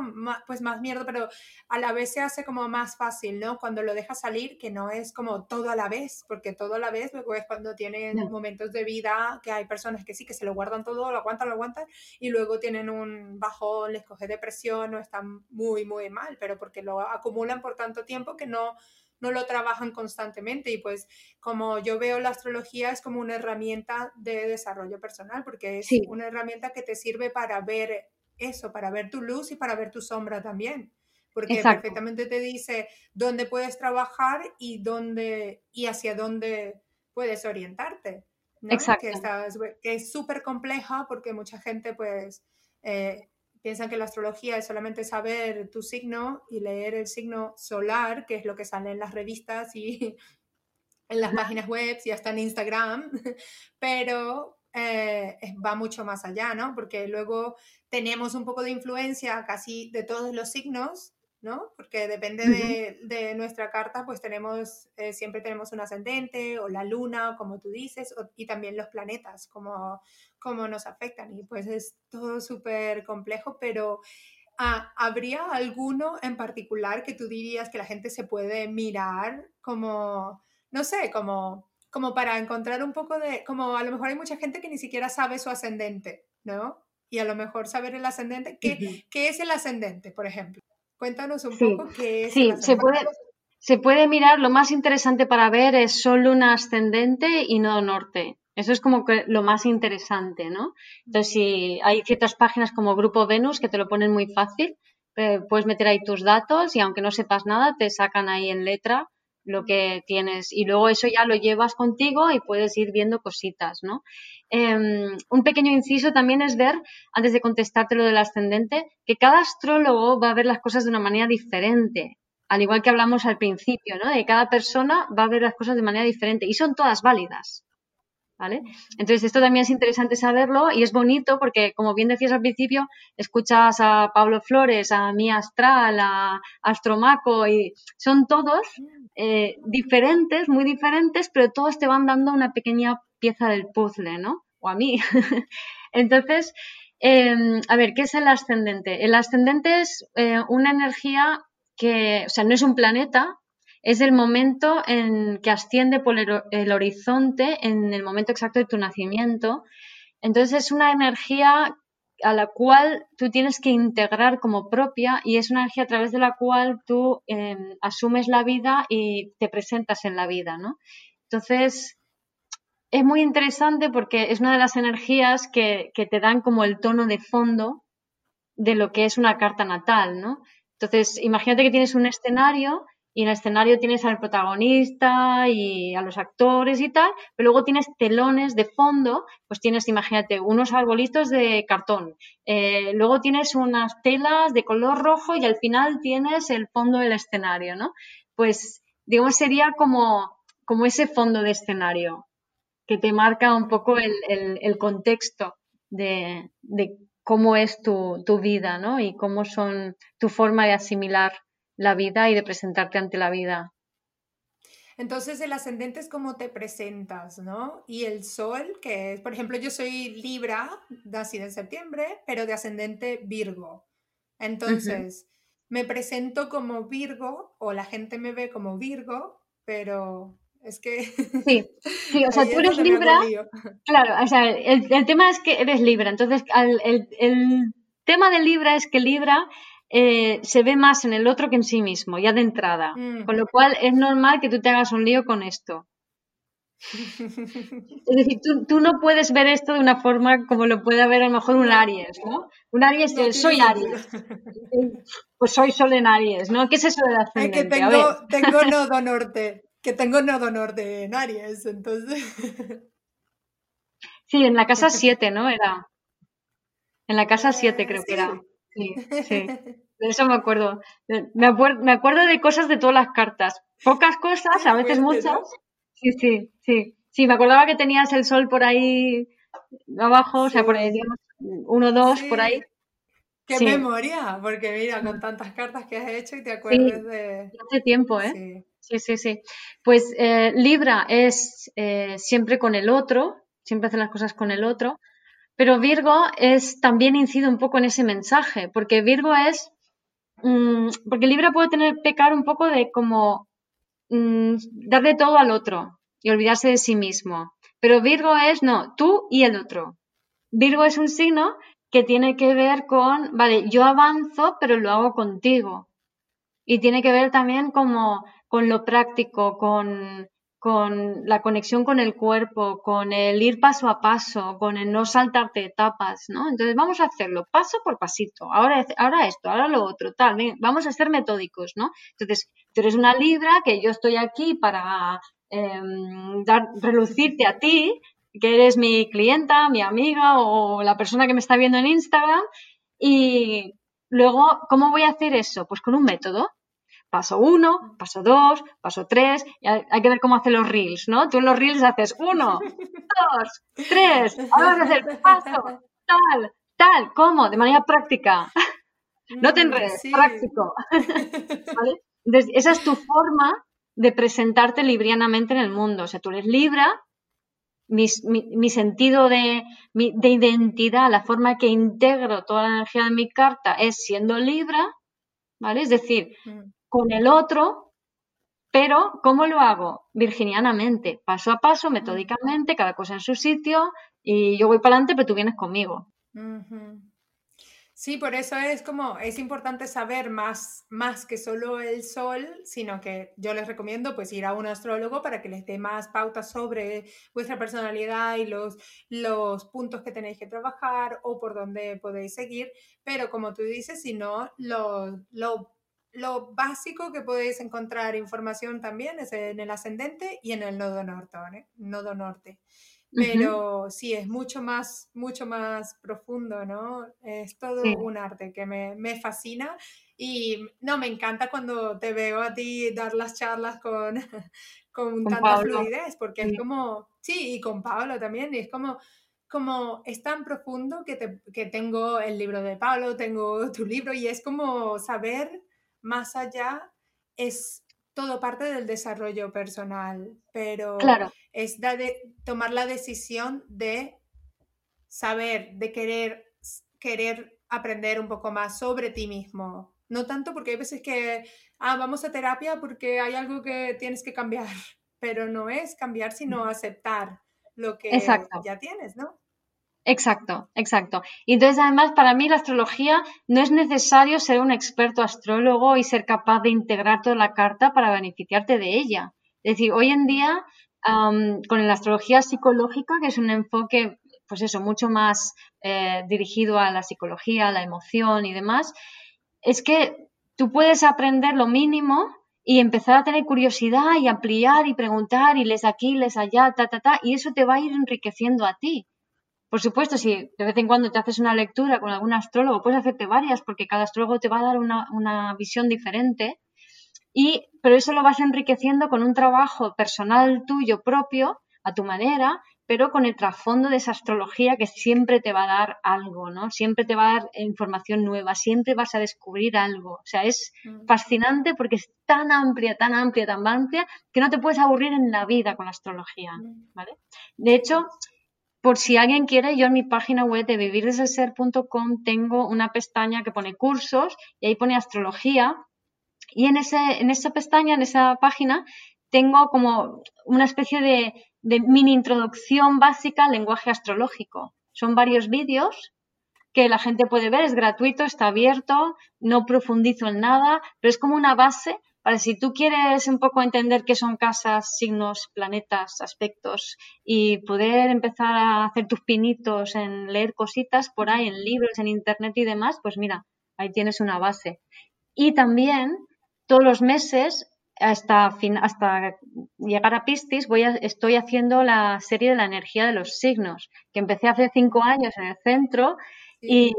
pues más mierda, pero a la vez se hace como más fácil, ¿no? Cuando lo dejas salir, que no es como todo a la vez, porque todo a la vez luego es cuando tienen momentos de vida que hay personas que sí, que se lo guardan todo, lo aguantan, lo aguantan, y luego tienen un bajón, les coge depresión o están muy, muy mal, pero porque lo acumulan por tanto tiempo que no no lo trabajan constantemente y pues como yo veo la astrología es como una herramienta de desarrollo personal porque es una herramienta que te sirve para ver eso, para ver tu luz y para ver tu sombra también. Porque perfectamente te dice dónde puedes trabajar y dónde y hacia dónde puedes orientarte. Exacto. Que, que es súper compleja porque mucha gente pues eh, piensan que la astrología es solamente saber tu signo y leer el signo solar, que es lo que sale en las revistas y en las páginas web y hasta en Instagram, pero eh, va mucho más allá, ¿no? Porque luego tenemos un poco de influencia casi de todos los signos, ¿no? Porque depende de, nuestra carta, pues tenemos, eh, siempre tenemos un ascendente o la luna, como tú dices, y también los planetas, como, como nos afectan. Y pues es todo súper complejo, pero ah, ¿habría alguno en particular que tú dirías que la gente se puede mirar como, no sé, como, como para encontrar un poco de, como a lo mejor hay mucha gente que ni siquiera sabe su ascendente, ¿no? Y a lo mejor saber el ascendente, ¿qué, ¿qué es el ascendente, por ejemplo? Cuéntanos un poco qué es. Sí, se puede, se puede mirar, lo más interesante para ver es solo un ascendente y no norte. Eso es como que lo más interesante, ¿no? Entonces, si hay ciertas páginas como Grupo Venus que te lo ponen muy fácil, eh, puedes meter ahí tus datos y aunque no sepas nada, te sacan ahí en letra lo que tienes y luego eso ya lo llevas contigo y puedes ir viendo cositas, ¿no? Em, un pequeño inciso también es ver, antes de contestarte lo del ascendente, que cada astrólogo va a ver las cosas de una manera diferente, al igual que hablamos al principio, ¿no? De cada persona va a ver las cosas de manera diferente y son todas válidas. Entonces, esto también es interesante saberlo y es bonito porque, como bien decías al principio, escuchas a Pablo Flores, a Mía Astral, a Astromaco y son todos eh, diferentes, muy diferentes, pero todos te van dando una pequeña pieza del puzzle, ¿no? O a mí. Entonces, em, a ver, ¿qué es el ascendente? El ascendente es eh, una energía que, o sea, no es un planeta, es el momento en que asciende por el, horizonte en el momento exacto de tu nacimiento. Entonces es una energía a la cual tú tienes que integrar como propia y es una energía a través de la cual tú em, asumes la vida y te presentas en la vida, ¿no? Entonces, es muy interesante porque es una de las energías que, te dan como el tono de fondo de lo que es una carta natal, ¿no? Entonces, imagínate que tienes un escenario y en el escenario tienes al protagonista y a los actores y tal, pero luego tienes telones de fondo, pues tienes, imagínate, unos arbolitos de cartón, eh, luego tienes unas telas de color rojo y al final tienes el fondo del escenario, ¿no? Pues, digamos, sería como, como ese fondo de escenario que te marca un poco el, el, contexto de, de, cómo es tu, tu vida, ¿no? Y cómo son tu forma de asimilar la vida y de presentarte ante la vida. Entonces el ascendente es como te presentas, ¿no? Y el sol, que es, por ejemplo, yo soy Libra, nacida en septiembre, pero de ascendente Virgo. Entonces, me presento como Virgo o la gente me ve como Virgo, pero es que... Sí, sí o sea, tú eres Libra. Claro, o sea, el, tema es que eres Libra. Entonces, el, el tema de Libra es que Libra eh, se ve más en el otro que en sí mismo, ya de entrada. Mm. Con lo cual es normal que tú te hagas un lío con esto. es decir, tú, no puedes ver esto de una forma como lo puede ver a lo mejor un Aries, ¿no? Un Aries, no, soy Aries. pues soy Sol en Aries, ¿no? ¿Qué es eso de ascendente? Es que tengo, tengo nodo norte, que tengo nodo norte en Aries, entonces... sí, en la casa 7, ¿no? Era. En la casa 7 creo que era. Sí, sí. De eso me acuerdo. Me, acuerdo. de cosas de todas las cartas. Pocas cosas, a veces muchas. Sí, sí, sí. Sí, me acordaba que tenías el sol por ahí abajo, o sea, por ahí, digamos, uno, dos, por ahí. Qué memoria, porque mira, con tantas cartas que has hecho y te acuerdas de... Hace tiempo, ¿eh? Sí, sí, sí. Pues eh, Libra es eh, siempre con el otro, siempre hace las cosas con el otro. Pero Virgo es también incide un poco en ese mensaje, porque Virgo es, mm, porque Libra puede tener pecar un poco de como mm, darle todo al otro y olvidarse de sí mismo. Pero Virgo es, no, tú y el otro. Virgo es un signo que tiene que ver con, vale, yo avanzo, pero lo hago contigo. Y tiene que ver también como con lo práctico, con con la conexión con el cuerpo, con el ir paso a paso, con el no saltarte etapas, ¿no? Entonces vamos a hacerlo paso por pasito, ahora, ahora esto, ahora lo otro, tal, vamos a ser metódicos, ¿no? Entonces, tú eres una libra que yo estoy aquí para em, dar, relucirte a ti, que eres mi clienta, mi amiga o la persona que me está viendo en Instagram. Y luego, ¿cómo voy a hacer eso? Pues con un método. Paso uno, paso dos, paso tres. hay que ver cómo hacer los reels, ¿no? Tú en los reels haces uno, dos, tres. Ahora vas a hacer paso, tal, tal, ¿cómo? De manera práctica. No te mm, enredes, práctico. esa es tu forma de presentarte librianamente en el mundo. O sea, tú eres libra, mi, sentido de, de, identidad, la forma que integro toda la energía de mi carta es siendo libra, ¿vale? Es decir, mm. Con el otro, pero ¿cómo lo hago? Virginianamente, paso a paso, metódicamente, cada cosa en su sitio, y yo voy para adelante, pero tú vienes conmigo. Sí, por eso es como, es importante saber más, más que solo el sol, sino que yo les recomiendo pues ir a un astrólogo para que les dé más pautas sobre vuestra personalidad y los, los puntos que tenéis que trabajar o por dónde podéis seguir. Pero como tú dices, si no, lo, lo, lo básico que podéis encontrar información también es en el ascendente y en el nodo norte. ¿eh? Nodo norte pero sí, es mucho más, mucho más profundo, ¿no? Es todo un arte que me, me, fascina y no, me encanta cuando te veo a ti dar las charlas con, con, tanta fluidez, porque es como, sí, y con Pablo también, y es como, como es tan profundo que, te, que tengo el libro de Pablo, tengo tu libro, y es como saber más allá es todo parte del desarrollo personal, pero es de tomar la decisión de saber, de querer, querer aprender un poco más sobre ti mismo. No tanto porque hay veces que, ah, vamos a terapia porque hay algo que tienes que cambiar, pero no es cambiar, sino aceptar lo que ya tienes, ¿no? Exacto, exacto. Y entonces, además, para mí la astrología no es necesario ser un experto astrólogo y ser capaz de integrar toda la carta para beneficiarte de ella. Es decir, hoy en día, con la astrología psicológica, que es un enfoque, pues eso, mucho más eh, dirigido a la psicología, a la emoción y demás, es que tú puedes aprender lo mínimo y empezar a tener curiosidad y ampliar y preguntar y les aquí, les allá, ta, ta, ta, y eso te va a ir enriqueciendo a ti. Por supuesto, si de vez en cuando te haces una lectura con algún astrólogo, puedes hacerte varias porque cada astrólogo te va a dar una, visión diferente. Y, pero eso lo vas enriqueciendo con un trabajo personal tuyo propio, a tu manera, pero con el trasfondo de esa astrología que siempre te va a dar algo, ¿no? Siempre te va a dar información nueva, siempre vas a descubrir algo. O sea, es mm. fascinante porque es tan amplia, tan amplia, tan amplia, que no te puedes aburrir en la vida con la astrología, mm. ¿vale? De hecho, por si alguien quiere, yo en mi página web de vivirdeselser.com tengo una pestaña que pone cursos y ahí pone astrología. Y en, ese, en esa pestaña, en esa página, tengo como una especie de, de mini introducción básica al lenguaje astrológico. Son varios vídeos que la gente puede ver, es gratuito, está abierto, no profundizo en nada, pero es como una base para si tú quieres un poco entender qué son casas, signos, planetas, aspectos y poder empezar a hacer tus pinitos en leer cositas por ahí, en libros, en internet y demás, pues mira, ahí tienes una base. Y también todos los meses hasta, hasta llegar a Piscis voy estoy haciendo la serie de la energía de los signos, que empecé hace cinco años en el centro y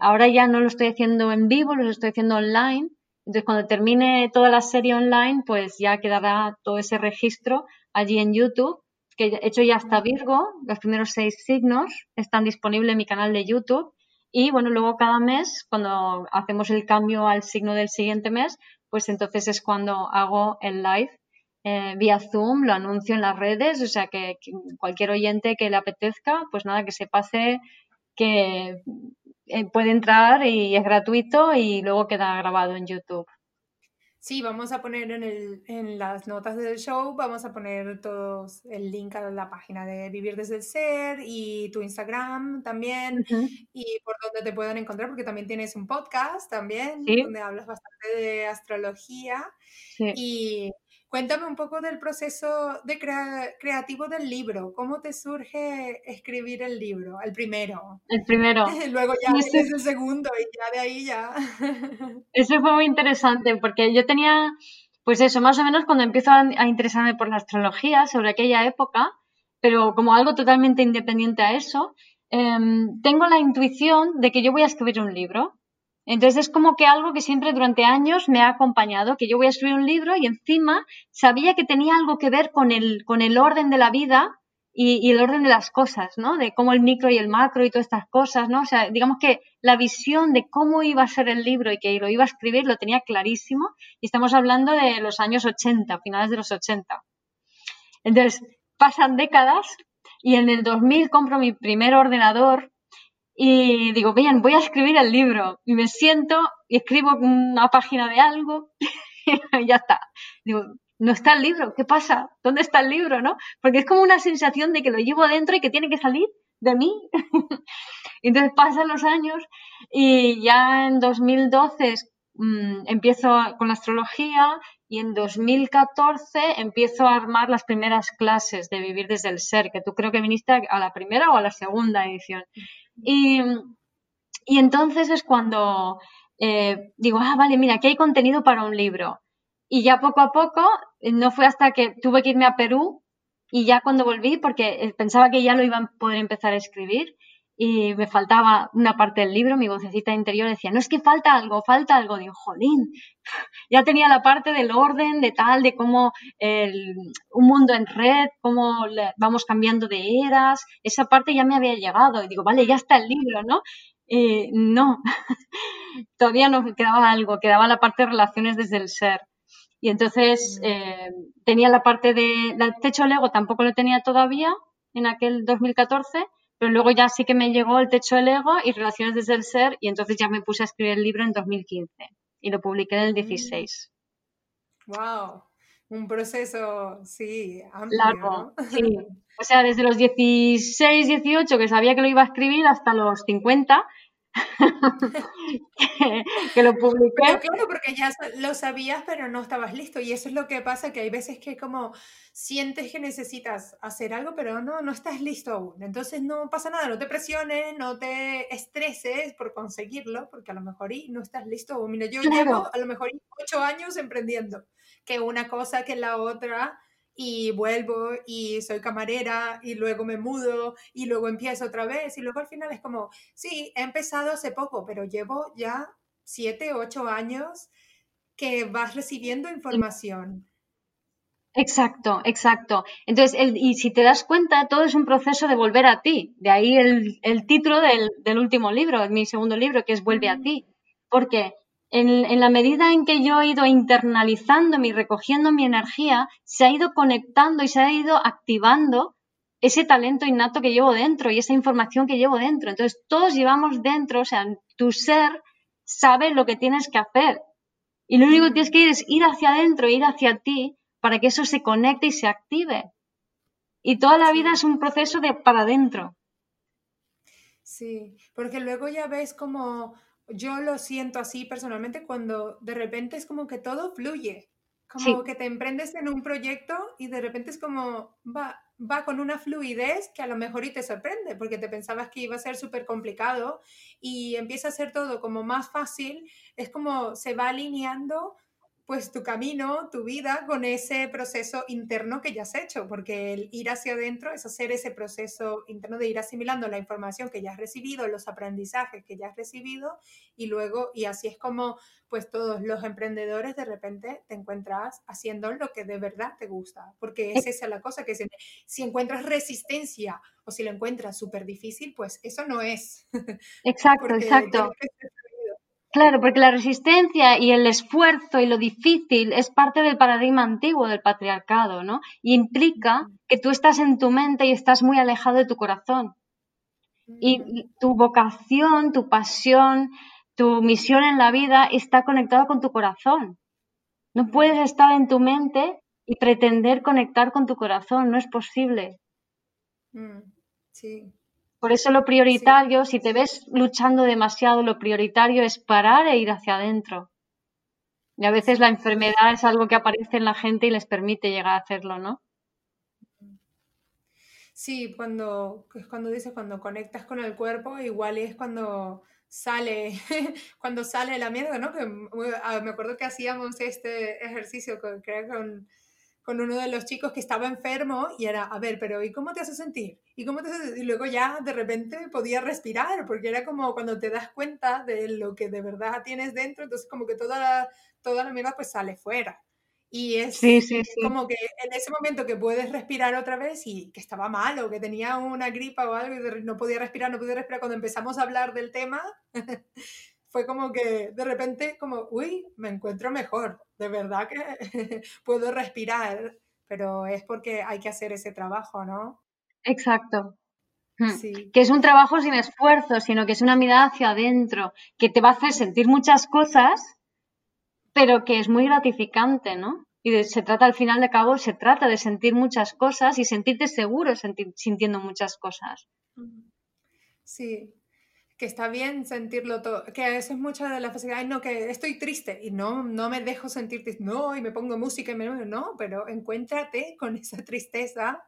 ahora ya no lo estoy haciendo en vivo, lo estoy haciendo online entonces, cuando termine toda la serie online, pues ya quedará todo ese registro allí en YouTube, que he hecho ya hasta Virgo, los primeros seis signos están disponibles en mi canal de YouTube. Y bueno, luego cada mes, cuando hacemos el cambio al signo del siguiente mes, pues entonces es cuando hago el live eh, vía Zoom, lo anuncio en las redes, o sea que, cualquier oyente que le apetezca, pues nada, que se pase, que eh, puede entrar y es gratuito y luego queda grabado en YouTube. Sí, vamos a poner en, el, en, las notas del show, vamos a poner todos el link a la página de Vivir desde el Ser y tu Instagram también y por donde te puedan encontrar, porque también tienes un podcast también, donde hablas bastante de astrología. Sí. Y Cuéntame un poco del proceso de creativo del libro. ¿Cómo te surge escribir el libro? El primero. El primero. Luego ya es el segundo y ya de ahí ya. Eso fue muy interesante porque yo tenía, pues eso, más o menos cuando empiezo a interesarme por la astrología sobre aquella época, pero como algo totalmente independiente a eso, em, tengo la intuición de que yo voy a escribir un libro. Entonces es como que algo que siempre durante años me ha acompañado, que yo voy a escribir un libro y encima sabía que tenía algo que ver con el, con el orden de la vida y, el orden de las cosas, ¿no? De cómo el micro y el macro y todas estas cosas, ¿no? O sea, digamos que la visión de cómo iba a ser el libro y que lo iba a escribir lo tenía clarísimo y estamos hablando de los años 80, finales de los 80. Entonces, pasan décadas y en el 2000 compro mi primer ordenador y digo, bien, voy a escribir el libro y me siento y escribo una página de algo y ya está. Digo, no está el libro, ¿qué pasa? ¿Dónde está el libro? ¿no? Porque es como una sensación de que lo llevo dentro y que tiene que salir de mí. Entonces pasan los años y ya en 2012 mm, empiezo con la astrología y en 2014 empiezo a armar las primeras clases de Vivir desde el Ser, que tú creo que viniste a la primera o a la segunda edición. Y, entonces es cuando eh, digo, ah, vale, mira, aquí hay contenido para un libro. Y ya poco a poco, no fue hasta que tuve que irme a Perú y ya cuando volví, porque eh, pensaba que ya lo iban a poder empezar a escribir y me faltaba una parte del libro, mi vocecita interior decía, no es que falta algo, falta algo. Digo, jolín, ya tenía la parte del orden, de tal, de cómo un mundo en red, cómo vamos cambiando de eras, esa parte ya me había llegado. Y digo, vale, ya está el libro, ¿no? Eh, no, todavía no quedaba algo, quedaba la parte de relaciones desde el ser. Y entonces mm. eh, tenía la parte de, el techo Lego tampoco lo tenía todavía en aquel 2014, pero luego ya sí que me llegó el techo del ego y relaciones desde el ser y entonces ya me puse a escribir el libro en 2015 y lo publiqué en el 16. ¡Wow! Un proceso, sí, amplio. Largo, sí. O sea, desde los 16, 18 que sabía que lo iba a escribir hasta los 50 que, lo publiqué. claro, porque ya lo sabías, pero no estabas listo. Y eso es lo que pasa, que hay veces que como sientes que necesitas hacer algo, pero no, no estás listo aún. Entonces no pasa nada, no te presiones, no te estreses por conseguirlo, porque a lo mejor y no estás listo aún. Mira, yo llevo a lo mejor ocho años emprendiendo, que una cosa que la otra y vuelvo y soy camarera y luego me mudo y luego empiezo otra vez y luego al final es como, sí, he empezado hace poco, pero llevo ya siete, ocho años que vas recibiendo información. Exacto, exacto. Entonces, y si te das cuenta, todo es un proceso de volver a ti. De ahí el, el título del, del, último libro, mi segundo libro, que es Vuelve a ti. Porque en, la medida en que yo he ido internalizando y recogiendo mi energía, se ha ido conectando y se ha ido activando ese talento innato que llevo dentro y esa información que llevo dentro. Entonces, todos llevamos dentro, o sea, tu ser sabe lo que tienes que hacer. Y lo único que tienes que ir es ir hacia adentro, ir hacia ti, para que eso se conecte y se active. Y toda la vida es un proceso de para adentro. Sí, porque luego ya ves como yo lo siento así personalmente cuando de repente es como que todo fluye, como que te emprendes en un proyecto y de repente es como va, va con una fluidez que a lo mejor y te sorprende porque te pensabas que iba a ser súper complicado y empieza a ser todo como más fácil, es como se va alineando pues tu camino, tu vida con ese proceso interno que ya has hecho, porque el ir hacia adentro es hacer ese proceso interno de ir asimilando la información que ya has recibido, los aprendizajes que ya has recibido y luego, y así es como pues todos los emprendedores de repente te encuentras haciendo lo que de verdad te gusta, porque es esa la cosa que si, si encuentras resistencia o si lo encuentras súper difícil, pues eso no es. Exacto, exacto. Claro, porque la resistencia y el esfuerzo y lo difícil es parte del paradigma antiguo del patriarcado, ¿no? Y implica que tú estás en tu mente y estás muy alejado de tu corazón. Y tu vocación, tu pasión, tu misión en la vida está conectada con tu corazón. No puedes estar en tu mente y pretender conectar con tu corazón, no es posible. Mm, sí. Por eso lo prioritario, si te ves luchando demasiado, lo prioritario es parar e ir hacia adentro. Y a veces la enfermedad es algo que aparece en la gente y les permite llegar a hacerlo, ¿no? Sí, cuando, es cuando dices, cuando conectas con el cuerpo, igual es cuando sale, cuando sale la mierda, ¿no? Que, ah, me acuerdo que hacíamos este ejercicio, creo, con con uno de los chicos que estaba enfermo y era, a ver, pero ¿y cómo te hace sentir? ¿Y cómo te hace Y luego ya de repente podía respirar, porque era como cuando te das cuenta de lo que de verdad tienes dentro, entonces como que toda la, toda la mierda pues sale fuera. Y es como que en ese momento que puedes respirar otra vez y que estaba mal o que tenía una gripa o algo y no podía respirar, no podía respirar, cuando empezamos a hablar del tema, fue como que de repente como, uy, me encuentro mejor, de verdad que puedo respirar, pero es porque hay que hacer ese trabajo, ¿no? Exacto. Hmm. Sí. Que es un trabajo sin esfuerzo, sino que es una mirada hacia adentro, que te va a hacer sentir muchas cosas, pero que es muy gratificante, ¿no? Y se trata al final de cabo, se trata de sentir muchas cosas y sentirte seguro sintiendo muchas cosas. Sí, que está bien sentirlo todo, que eso es mucha de la facilidad, Ay, no, que estoy triste y no, no me dejo sentir triste, no, y me pongo música y me, no, pero encuéntrate con esa tristeza,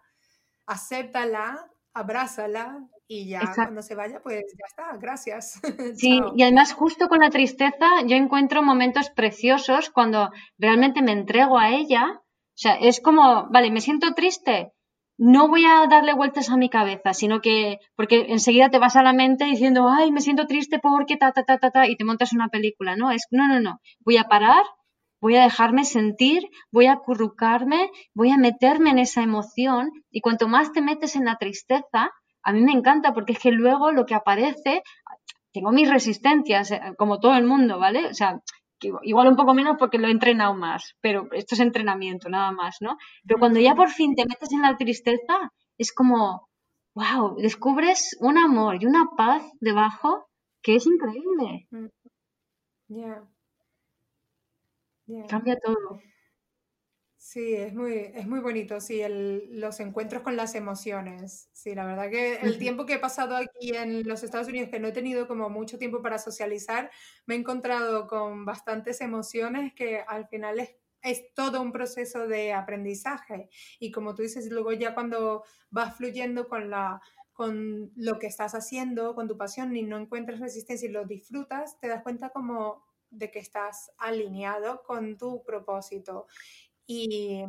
acéptala, abrázala y ya cuando se vaya, pues ya está, gracias. Sí, y además justo con la tristeza yo encuentro momentos preciosos cuando realmente me entrego a ella, o sea, es como, vale, me siento triste, no voy a darle vueltas a mi cabeza, sino que, porque enseguida te vas a la mente diciendo, ay, me siento triste porque ta, ta, ta, ta, ta, y te montas una película, ¿no? Es, no, no, no, voy a parar, voy a dejarme sentir, voy a acurrucarme, voy a meterme en esa emoción, y cuanto más te metes en la tristeza, a mí me encanta porque es que luego lo que aparece, tengo mis resistencias, eh, como todo el mundo, ¿vale? O sea, igual un poco menos porque lo he entrenado más, pero esto es entrenamiento nada más, ¿no? Pero cuando ya por fin te metes en la tristeza, es como, wow, descubres un amor y una paz debajo que es increíble. Mm. Cambia todo. Sí, es muy, es muy bonito, sí, el, los encuentros con las emociones. Sí, la verdad que el tiempo que he pasado aquí en los Estados Unidos, que no he tenido como mucho tiempo para socializar, me he encontrado con bastantes emociones que al final es, es todo un proceso de aprendizaje. Y como tú dices, luego ya cuando vas fluyendo con la, con lo que estás haciendo, con tu pasión y no encuentras resistencia y lo disfrutas, te das cuenta como de que estás alineado con tu propósito. Y,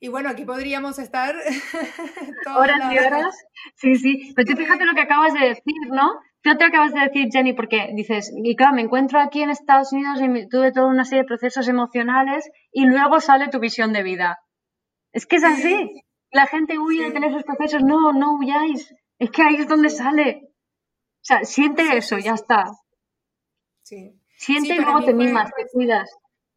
y bueno, aquí podríamos estar horas y horas. Sí, sí. Pero tú fíjate lo que acabas de decir, ¿no? Lo que acabas de decir, Jenny, porque dices, y claro, me encuentro aquí en Estados Unidos y tuve toda una serie de procesos emocionales y luego sale tu visión de vida. Es que es así. La gente huye de tener esos procesos. No, no huyáis. Es que ahí es donde sale. O sea, siente eso, ya está. Sí. Siente y luego te mimas, te cuidas.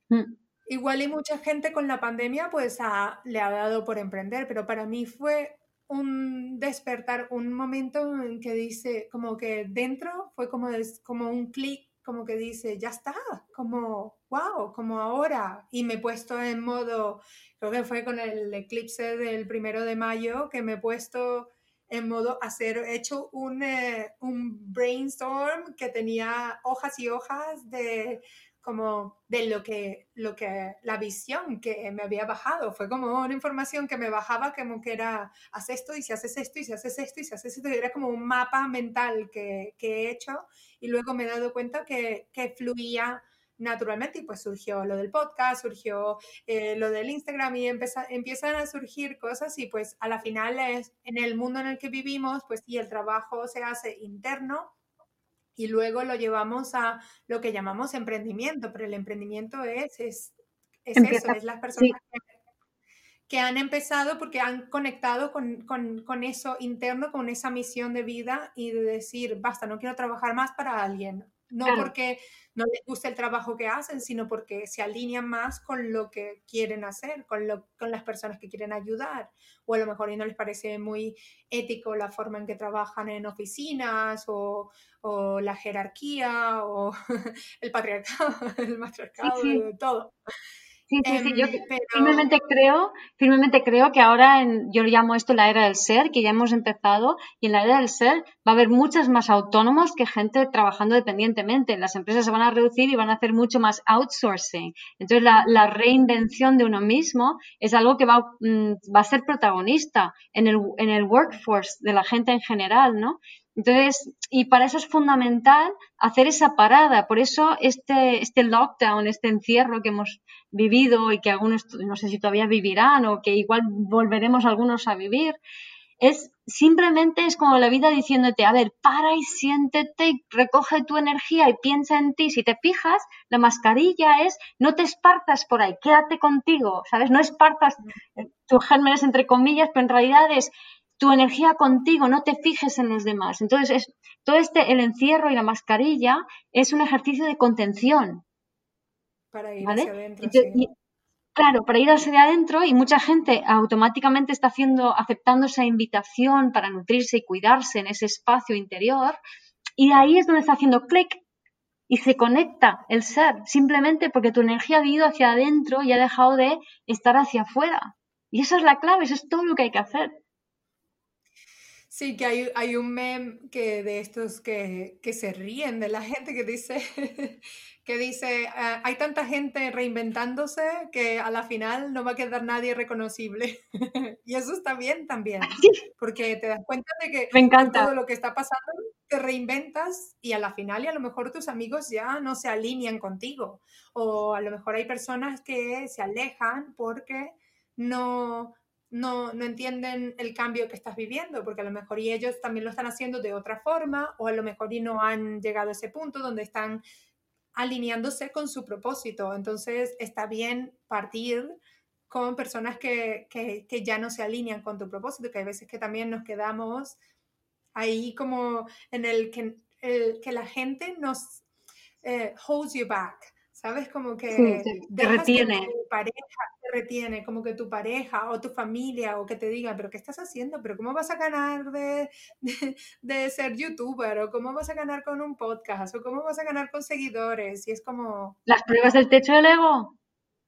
Mm. Igual y mucha gente con la pandemia pues le ha dado por emprender, pero para mí fue un despertar, un momento en que dice, como que dentro fue como, es, como un clic, como que dice, ya está, como, wow, como ahora. Y me he puesto en modo, creo que fue con el eclipse del primero de mayo, que me he puesto en modo hacer, he hecho un, eh, un brainstorm que tenía hojas y hojas de como de lo que, lo que, la visión que me había bajado. Fue como una información que me bajaba como que era, haz esto y si haces esto y si haces esto y si haces esto. era como un mapa mental que, que he hecho y luego me he dado cuenta que, que fluía naturalmente y pues surgió lo del podcast, surgió eh, lo del Instagram y empiezan a surgir cosas y pues a la final es en el mundo en el que vivimos pues y el trabajo se hace interno y luego lo llevamos a lo que llamamos emprendimiento, pero el emprendimiento es, es, eso, es las personas que, han empezado porque han conectado con, con, con, eso interno, con esa misión de vida y de decir, basta, no quiero trabajar más para alguien, no porque no les guste el trabajo que hacen, sino porque se alinean más con lo que quieren hacer, con, lo, con las personas que quieren ayudar. O a lo mejor y no les parece muy ético la forma en que trabajan en oficinas o, o la jerarquía o el patriarcado, el matriarcado, todo. Sí, sí, sí, yo em, firmemente creo, firmemente creo que ahora en, yo llamo esto la era del ser, que ya hemos empezado, y en la era del ser va a haber muchas más autónomos que gente trabajando dependientemente. Las empresas se van a reducir y van a hacer mucho más outsourcing. Entonces la, la reinvención de uno mismo es algo que va, mm, va a ser protagonista en el, en el workforce de la gente en general, ¿no? Entonces, y para eso es fundamental hacer esa parada. Por eso este, este lockdown, este encierro que hemos vivido y que algunos, no sé si todavía vivirán o que igual volveremos algunos a vivir, es simplemente es como la vida diciéndote, a ver, para y siéntete, recoge tu energía y piensa en ti. Si te fijas, la mascarilla es no te esparzas por ahí, quédate contigo, ¿sabes? No esparzas tus gérmenes entre comillas, pero en realidad es tu energía contigo, no te fijes en los demás. Entonces, es, todo este, el encierro y la mascarilla es un ejercicio de contención. Para ir hacia adentro. claro, para ir hacia adentro y mucha gente automáticamente está haciendo, aceptando esa invitación para nutrirse y cuidarse en ese espacio interior. Y ahí es donde está haciendo clic y se conecta el ser, simplemente porque tu energía ha ido hacia adentro y ha dejado de estar hacia afuera. Y esa es la clave, eso es todo lo que hay que hacer. Sí, que hay, hay un meme que de estos que, que se ríen de la gente que dice, que dice, ah, hay tanta gente reinventándose que a la final no va a quedar nadie reconocible. y eso está bien también, porque te das cuenta de que Me encanta. todo lo que está pasando te reinventas y a la final y a lo mejor tus amigos ya no se alinean contigo. O a lo mejor hay personas que se alejan porque no no, no entienden el cambio que estás viviendo, porque a lo mejor y ellos también lo están haciendo de otra forma, o a lo mejor y no han llegado a ese punto donde están alineándose con su propósito. Entonces está bien partir con personas que, ya no se alinean con tu propósito, que hay veces que también nos quedamos ahí como en el que, el, que la gente nos eh, holds you back, ¿sabes? Como que te, retiene. tu pareja te retiene, como que tu pareja o tu familia o que te diga, pero ¿qué estás haciendo? ¿Pero cómo vas a ganar de, de, ser youtuber? ¿O cómo vas a ganar con un podcast? ¿O cómo vas a ganar con seguidores? Y es como... Las pruebas del techo del ego.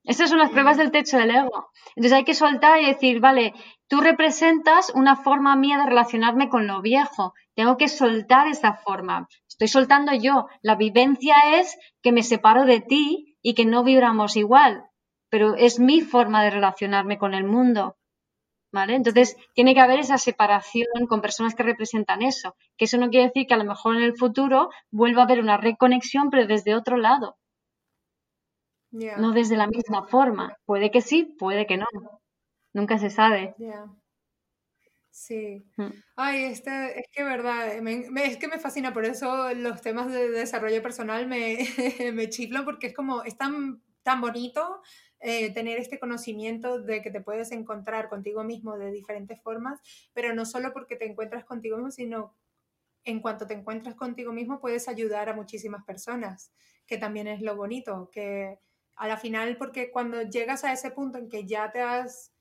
Esas son las pruebas del techo del ego. Entonces hay que soltar y decir, vale, tú representas una forma mía de relacionarme con lo viejo. Tengo que soltar esa forma. Estoy soltando yo. La vivencia es que me separo de ti y que no vibramos igual, pero es mi forma de relacionarme con el mundo. ¿Vale? Entonces, tiene que haber esa separación con personas que representan eso. Que eso no quiere decir que a lo mejor en el futuro vuelva a haber una reconexión, pero desde otro lado. No desde la misma forma. Puede que sí, puede que no. Nunca se sabe. Sí. Ay, este, es que verdad, es que me fascina, por eso los temas de desarrollo personal me, me chiflan porque es como, es tan, tan bonito eh, tener este conocimiento de que te puedes encontrar contigo mismo de diferentes formas, pero no solo porque te encuentras contigo mismo, sino en cuanto te encuentras contigo mismo puedes ayudar a muchísimas personas, que también es lo bonito, que a la final, porque cuando llegas a ese punto en que ya te has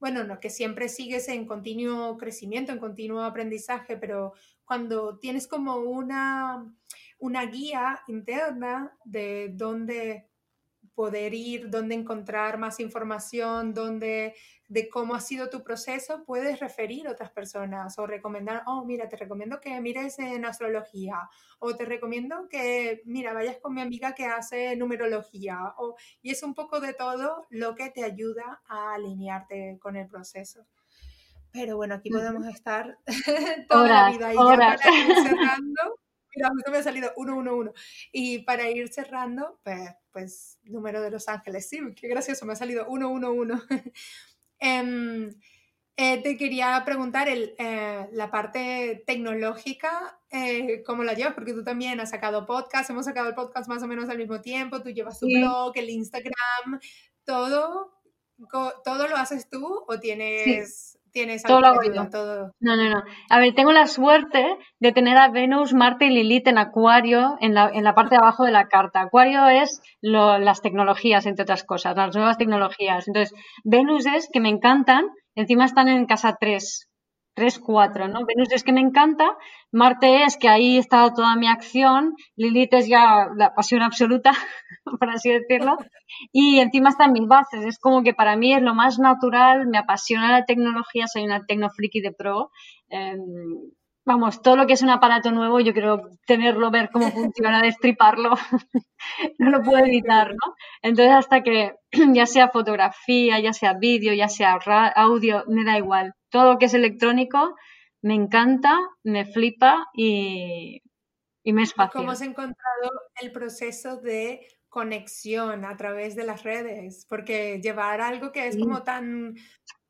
bueno, no, que siempre sigues en continuo crecimiento, en continuo aprendizaje, pero cuando tienes como una, una guía interna de dónde poder ir, dónde encontrar más información, dónde, de cómo ha sido tu proceso, puedes referir a otras personas o recomendar, oh, mira, te recomiendo que mires en astrología o te recomiendo que, mira, vayas con mi amiga que hace numerología. O, y es un poco de todo lo que te ayuda a alinearte con el proceso. Pero bueno, aquí podemos estar toda la vida y ya cerrando. Mira, justo me ha salido 111. Y para ir cerrando, pues, pues, número de Los Ángeles. Sí, qué gracioso, me ha salido 111. Em, eh, te quería preguntar el, eh, la parte tecnológica, eh, ¿cómo la llevas? Porque tú también has sacado podcast, hemos sacado el podcast más o menos al mismo tiempo, tú llevas tu blog, el Instagram, todo, ¿todo lo haces tú o tienes tienes todo lo hago yo. Todo. No, no, no. A ver, tengo la suerte de tener a Venus, Marte y Lilith en Acuario en la, en la parte de abajo de la carta. Acuario es las tecnologías, entre otras cosas, las nuevas tecnologías. Entonces, Venus es que me encantan, encima están en casa 3. 3, 4, ¿no? Venus es que me encanta, Marte es que ahí está toda mi acción, Lilith es ya la pasión absoluta, por así decirlo, y encima están mis bases, es como que para mí es lo más natural, me apasiona la tecnología, soy una tecnofriki de pro, em, vamos, todo lo que es un aparato nuevo, yo quiero tenerlo, ver cómo funciona, destriparlo, no lo puedo evitar, ¿no? Entonces, hasta que ya sea fotografía, ya sea vídeo, ya sea audio, me da igual. Todo lo que es electrónico me encanta, me flipa y, y me es fácil. ¿Cómo has encontrado el proceso de conexión a través de las redes? Porque llevar algo que es como tan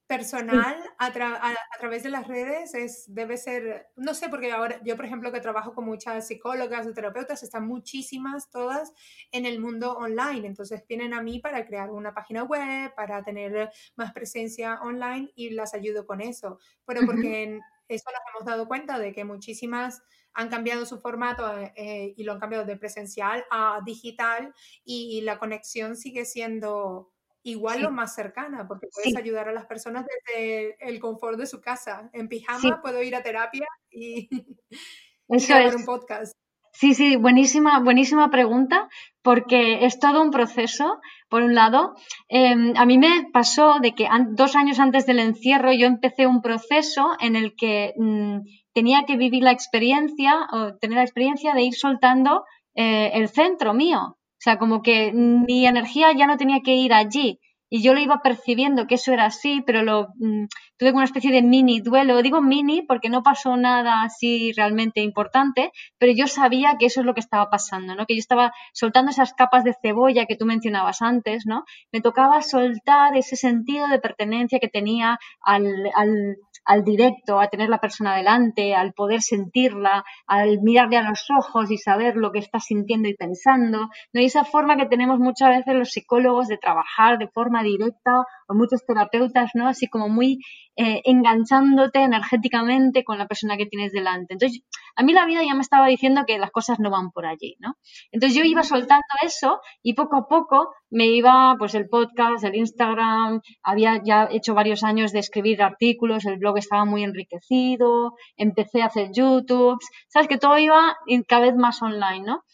personal a, través de las redes es, debe ser, no sé, porque ahora yo, por ejemplo, que trabajo con muchas psicólogas o terapeutas, están muchísimas todas en el mundo online, entonces vienen a mí para crear una página web, para tener más presencia online y las ayudo con eso, pero porque eso nos hemos dado cuenta de que muchísimas han cambiado su formato eh, y lo han cambiado de presencial a digital y la conexión sigue siendo igual o más cercana, porque puedes ayudar a las personas desde el confort de su casa. En pijama puedo ir a terapia y, grabar un podcast. Sí, sí, buenísima, buenísima pregunta, porque es todo un proceso. Por un lado, em, a mí me pasó de que dos años antes del encierro yo empecé un proceso en el que mm, tenía que vivir la experiencia, o tener la experiencia de ir soltando eh, el centro mío. O sea, como que mi energía ya no tenía que ir allí. Y yo lo iba percibiendo que eso era así, pero lo mm, tuve como una especie de mini duelo. Digo mini porque no pasó nada así realmente importante, pero yo sabía que eso es lo que estaba pasando, ¿no? Que yo estaba soltando esas capas de cebolla que tú mencionabas antes, ¿no? Me tocaba soltar ese sentido de pertenencia que tenía al, al al directo, a tener la persona delante, al poder sentirla, al mirarle a los ojos y saber lo que está sintiendo y pensando. ¿no? Y esa forma que tenemos muchas veces los psicólogos de trabajar de forma directa o muchos terapeutas, ¿no? Así como muy eh, enganchándote energéticamente con la persona que tienes delante. Entonces, a mí la vida ya me estaba diciendo que las cosas no van por allí, ¿no? Entonces yo iba soltando eso y poco a poco me iba, pues el podcast, el Instagram, había ya hecho varios años de escribir artículos, el blog estaba muy enriquecido, empecé a hacer YouTube, sabes que todo iba cada vez más online, ¿no?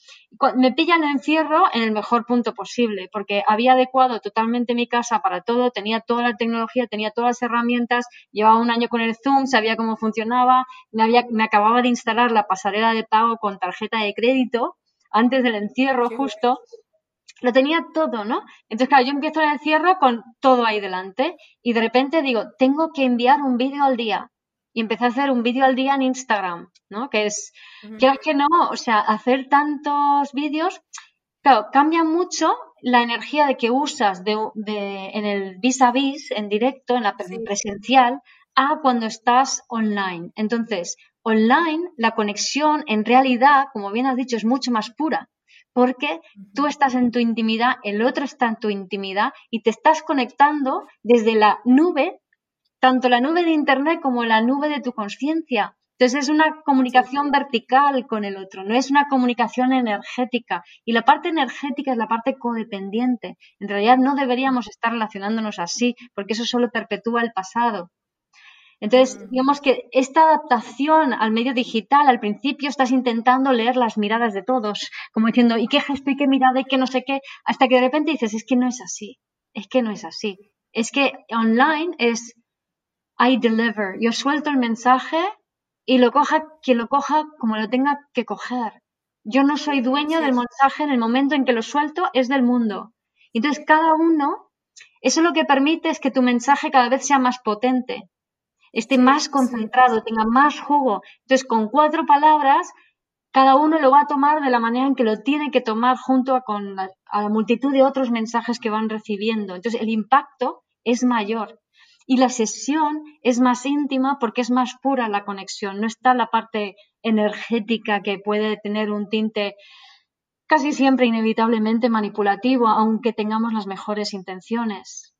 Me pilla el encierro en el mejor punto posible, porque había adecuado totalmente mi casa para todo, tenía toda la tecnología, tenía todas las herramientas, llevaba un año con el Zoom, sabía cómo funcionaba, me, había, me acababa de instalar la pasarela de pago con tarjeta de crédito antes del encierro justo. Lo tenía todo, ¿no? Entonces, claro, yo empiezo el encierro con todo ahí delante y de repente digo, tengo que enviar un vídeo al día y empecé a hacer un vídeo al día en Instagram, ¿no? Que es, quiero que no, o sea, hacer tantos vídeos, claro, cambia mucho la energía de que usas de, en el vis a vis, en directo, en la presencial, a cuando estás online. Entonces, online, la conexión en realidad, como bien has dicho, es mucho más pura. Porque tú estás en tu intimidad, el otro está en tu intimidad y te estás conectando desde la nube tanto la nube de Internet como la nube de tu conciencia. Entonces es una comunicación vertical con el otro, no es una comunicación energética. Y la parte energética es la parte codependiente. En realidad no deberíamos estar relacionándonos así, porque eso solo perpetúa el pasado. Entonces, mm. digamos que esta adaptación al medio digital, al principio estás intentando leer las miradas de todos, como diciendo, ¿y qué gesto y qué mirada y qué no sé qué? Hasta que de repente dices, es que no es así, es que no es así. Es que online es I deliver. Yo suelto el mensaje y lo coja quien lo coja como lo tenga que coger. Yo no soy dueño del mensaje en el momento en que lo suelto, es del mundo. Entonces, cada uno, eso lo que permite es que tu mensaje cada vez sea más potente, esté más concentrado, tenga más jugo. Entonces, con cuatro palabras, cada uno lo va a tomar de la manera en que lo tiene que tomar junto a, con la, a la multitud de otros mensajes que van recibiendo. Entonces, el impacto es mayor. Y la sesión es más íntima porque es más pura la conexión, no está la parte energética que puede tener un tinte casi siempre inevitablemente manipulativo, aunque tengamos las mejores intenciones.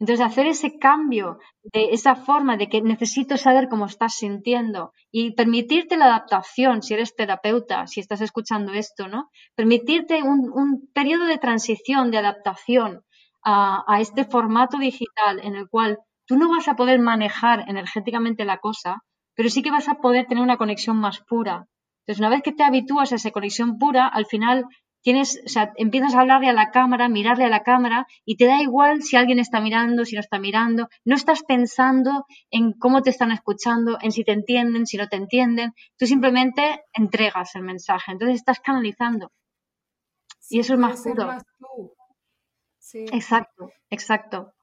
Entonces, hacer ese cambio de esa forma de que necesito saber cómo estás sintiendo y permitirte la adaptación, si eres terapeuta, si estás escuchando esto, ¿no? Permitirte un, periodo de transición, de adaptación a, este formato digital en el cual tú no vas a poder manejar energéticamente la cosa, pero sí que vas a poder tener una conexión más pura. Entonces, una vez que te habitúas a esa conexión pura, al final tienes, o sea, empiezas a hablarle a la cámara, mirarle a la cámara y te da igual si alguien está mirando, si no está mirando, no estás pensando en cómo te están escuchando, en si te entienden, si no te entienden, tú simplemente entregas el mensaje, entonces estás canalizando. y eso es más puro. Sí. Exacto, exacto.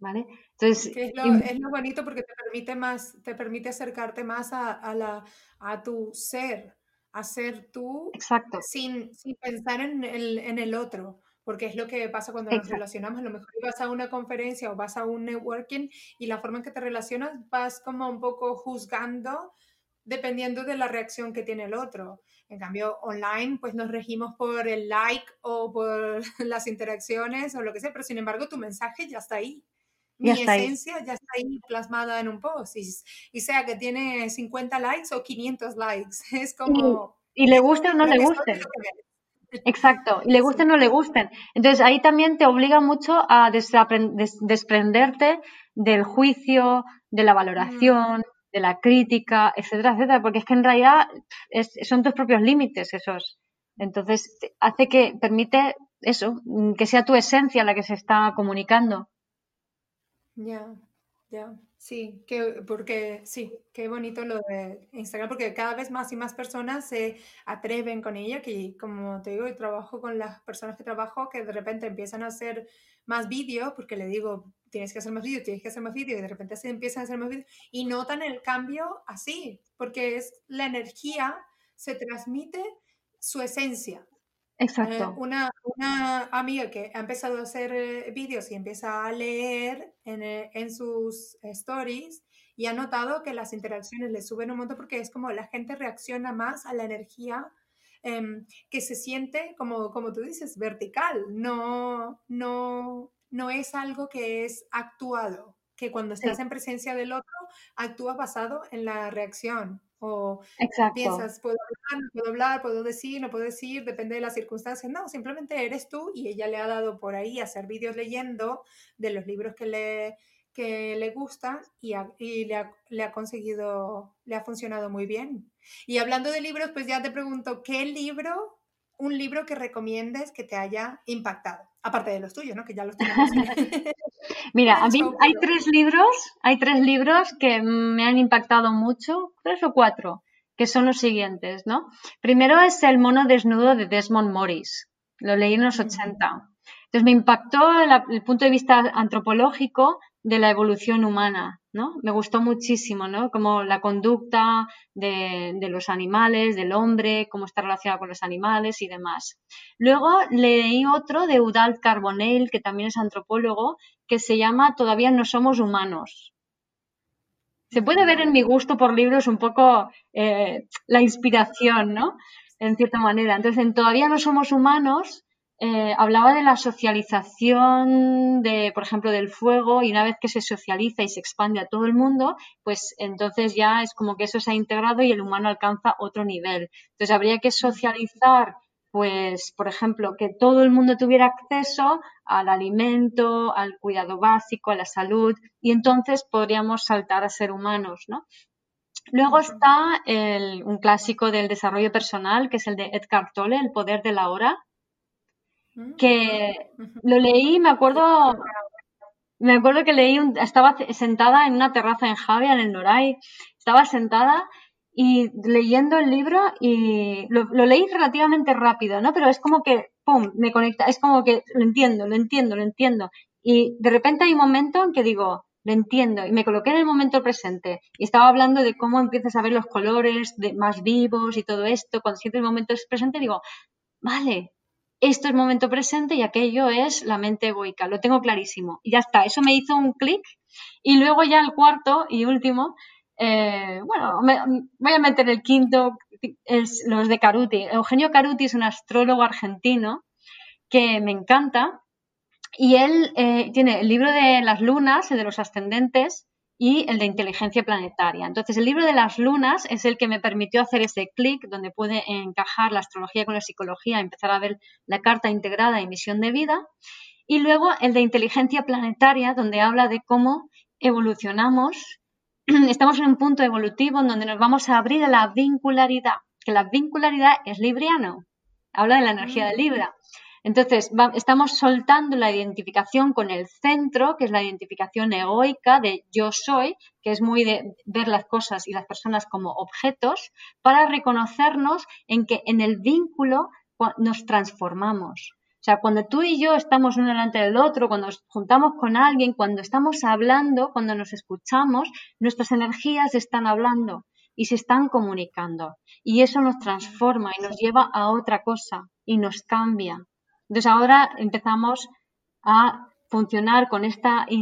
¿Vale? Entonces, es, lo, bonito porque te permite más, te permite acercarte más a, la, a tu ser, a ser tú Exacto. Sin, sin pensar en el, en el otro porque es lo que pasa cuando nos relacionamos. A lo mejor vas a una conferencia o vas a un networking y la forma en que te relacionas vas como un poco juzgando dependiendo de la reacción que tiene el otro. En cambio, online, pues nos regimos por el like o por las interacciones o lo que sea, pero sin embargo tu mensaje ya está ahí. Mi esencia ya está ahí plasmada en un post. Y, sea que tiene 50 likes o 500 likes. Es como... Y, le guste o no le guste. Exacto, y le gusten o no le gusten. Entonces ahí también te obliga mucho a desprenderte del juicio, de la valoración, de la crítica, etcétera, etcétera, porque es que en realidad son tus propios límites esos. Entonces hace que permite eso, que sea tu esencia la que se está comunicando. Ya, ya. Sí, que, porque sí, qué bonito lo de Instagram, porque cada vez más y más personas se atreven con ella, que como te digo, y trabajo con las personas que trabajo, que de repente empiezan a hacer más vídeos, porque le digo, tienes que hacer más vídeos, tienes que hacer más vídeos, y de repente se empiezan a hacer más vídeos, y notan el cambio así, porque es la energía, se transmite su esencia, Exacto. Eh, una, una, amiga que ha empezado a hacer eh, vídeos y empieza a leer en, eh, en, sus stories y ha notado que las interacciones le suben un montón porque es como la gente reacciona más a la energía em, que se siente, como, como tú dices, vertical. No, no, no es algo que es actuado, que cuando estás en presencia del otro, actúas basado en la reacción. O piensas, ¿puedo hablar, no puedo hablar, puedo decir, no puedo decir, depende de las circunstancias. No, simplemente eres tú y ella le ha dado por ahí hacer vídeos leyendo de los libros que le, que le gustan y, y le, ha, le, ha, conseguido, le ha funcionado muy bien. Y hablando de libros, pues ya te pregunto, ¿qué libro, un libro que recomiendes que te haya impactado? Aparte de los tuyos, ¿no? Que ya los tenemos. Mira, a mí hay tres libros, hay tres libros que me han impactado mucho, tres o cuatro, que son los siguientes, ¿no? Primero es El mono desnudo de Desmond Morris. Lo leí en los 80. Entonces me impactó el punto de vista antropológico de la evolución humana, Me gustó muchísimo, ¿no? Como la conducta de, los animales, del hombre, cómo está relacionado con los animales y demás. Luego leí otro de Udal Carbonell, que también es antropólogo, que se llama Todavía no somos humanos. Se puede ver en mi gusto por libros un poco eh, la inspiración, ¿no? En cierta manera. Entonces, en Todavía no somos humanos eh, hablaba de la socialización de, por ejemplo, del fuego y una vez que se socializa y se expande a todo el mundo, pues entonces ya es como que eso se ha integrado y el humano alcanza otro nivel. Entonces habría que socializar, pues, por ejemplo, que todo el mundo tuviera acceso al alimento, al cuidado básico, a la salud y entonces podríamos saltar a ser humanos, ¿no? Luego está un clásico del desarrollo personal, que es el de Edgar Tolle, El poder de la hora, que lo leí, me acuerdo, me acuerdo que leí, estaba sentada en una terraza en Javia, en el Noray, estaba sentada y leyendo el libro y lo, leí relativamente rápido, ¿no? Pero es como que, ¡pum!, me conecta, es como que lo entiendo, lo entiendo, lo entiendo. Y de repente hay un momento en que digo, lo entiendo, y me coloqué en el momento presente y estaba hablando de cómo empiezas a ver los colores de, más vivos y todo esto, cuando siento el momento presente digo, vale, esto es momento presente y aquello es la mente egoica, lo tengo clarísimo. Y ya está, eso me hizo un clic. Y luego ya el cuarto y último, eh, bueno, voy a meter el quinto, es los de Caruti. Eugenio Caruti es un astrólogo argentino que me encanta y él eh, tiene el libro de las lunas, el de los ascendentes, y el de inteligencia planetaria. Entonces, el libro de las lunas es el que me permitió hacer ese clic donde pude encajar la astrología con la psicología, empezar a ver la carta integrada y misión de vida. Y luego el de inteligencia planetaria, donde habla de cómo evolucionamos. Estamos en un punto evolutivo en donde nos vamos a abrir a la vincularidad, que la vincularidad es libriano, habla de la energía de Libra. Entonces, estamos soltando la identificación con el centro, que es la identificación egoica de yo soy, que es muy de ver las cosas y las personas como objetos, para reconocernos en que en el vínculo nos transformamos. O sea, cuando tú y yo estamos uno delante del otro, cuando nos juntamos con alguien, cuando estamos hablando, cuando nos escuchamos, nuestras energías están hablando y se están comunicando. Y eso nos transforma y nos lleva a otra cosa y nos cambia. Entonces ahora empezamos a funcionar con esta eh,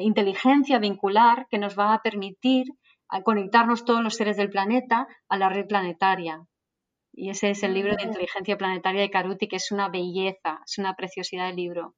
inteligencia vincular que nos va a permitir conectarnos todos los seres del planeta a la red planetaria. Y ese es el libro de inteligencia planetaria de Karuti, que es una belleza, es una preciosidad de libro.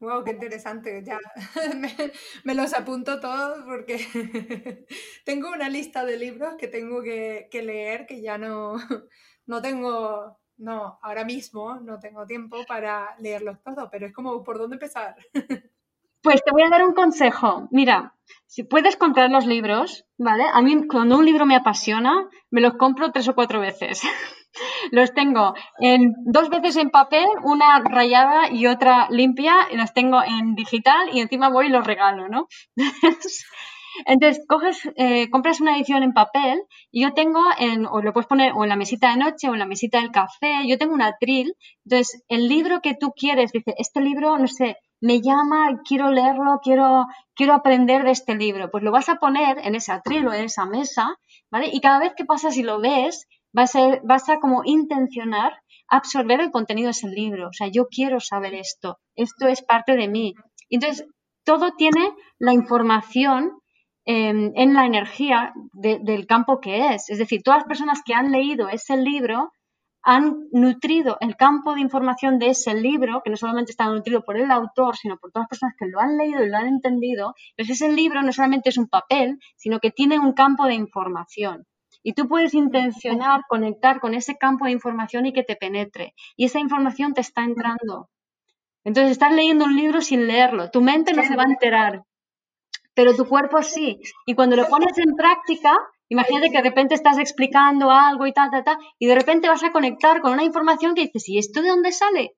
Wow, qué interesante. Ya me, los apunto todos porque tengo una lista de libros que tengo que, que, leer que ya no, no tengo, no, ahora mismo no tengo tiempo para leerlos todos, pero es como, ¿por dónde empezar? Pues te voy a dar un consejo. Mira, si puedes comprar los libros, ¿vale? A mí cuando un libro me apasiona, me los compro tres o cuatro veces. los tengo en dos veces en papel, una rayada y otra limpia, y los tengo en digital y encima voy y los regalo, ¿no? Entonces, coges, eh, compras una edición en papel y yo tengo, en, o lo puedes poner o en la mesita de noche o en la mesita del café, yo tengo un atril. Entonces, el libro que tú quieres, dice, este libro, no sé, me llama, quiero leerlo, quiero, quiero aprender de este libro. Pues lo vas a poner en ese atril o en esa mesa, ¿vale? Y cada vez que pasas y lo ves, vas a, vas a como intencionar absorber el contenido de ese libro. O sea, yo quiero saber esto, esto es parte de mí. Entonces, todo tiene la información en la energía del campo que es. Es decir, todas las personas que han leído ese libro han nutrido el campo de información de ese libro, que no solamente está nutrido por el autor, sino por todas las personas que lo han leído y lo han entendido, pues ese libro no solamente es un papel, sino que tiene un campo de información. Y tú puedes intencionar conectar con ese campo de información y que te penetre. Y esa información te está entrando. Entonces estás leyendo un libro sin leerlo. Tu mente no se va a enterar, pero tu cuerpo sí. Y cuando lo pones en práctica, Imagínate que de repente estás explicando algo y ta, ta, ta, y de repente vas a conectar con una información que dices, ¿y esto de dónde sale?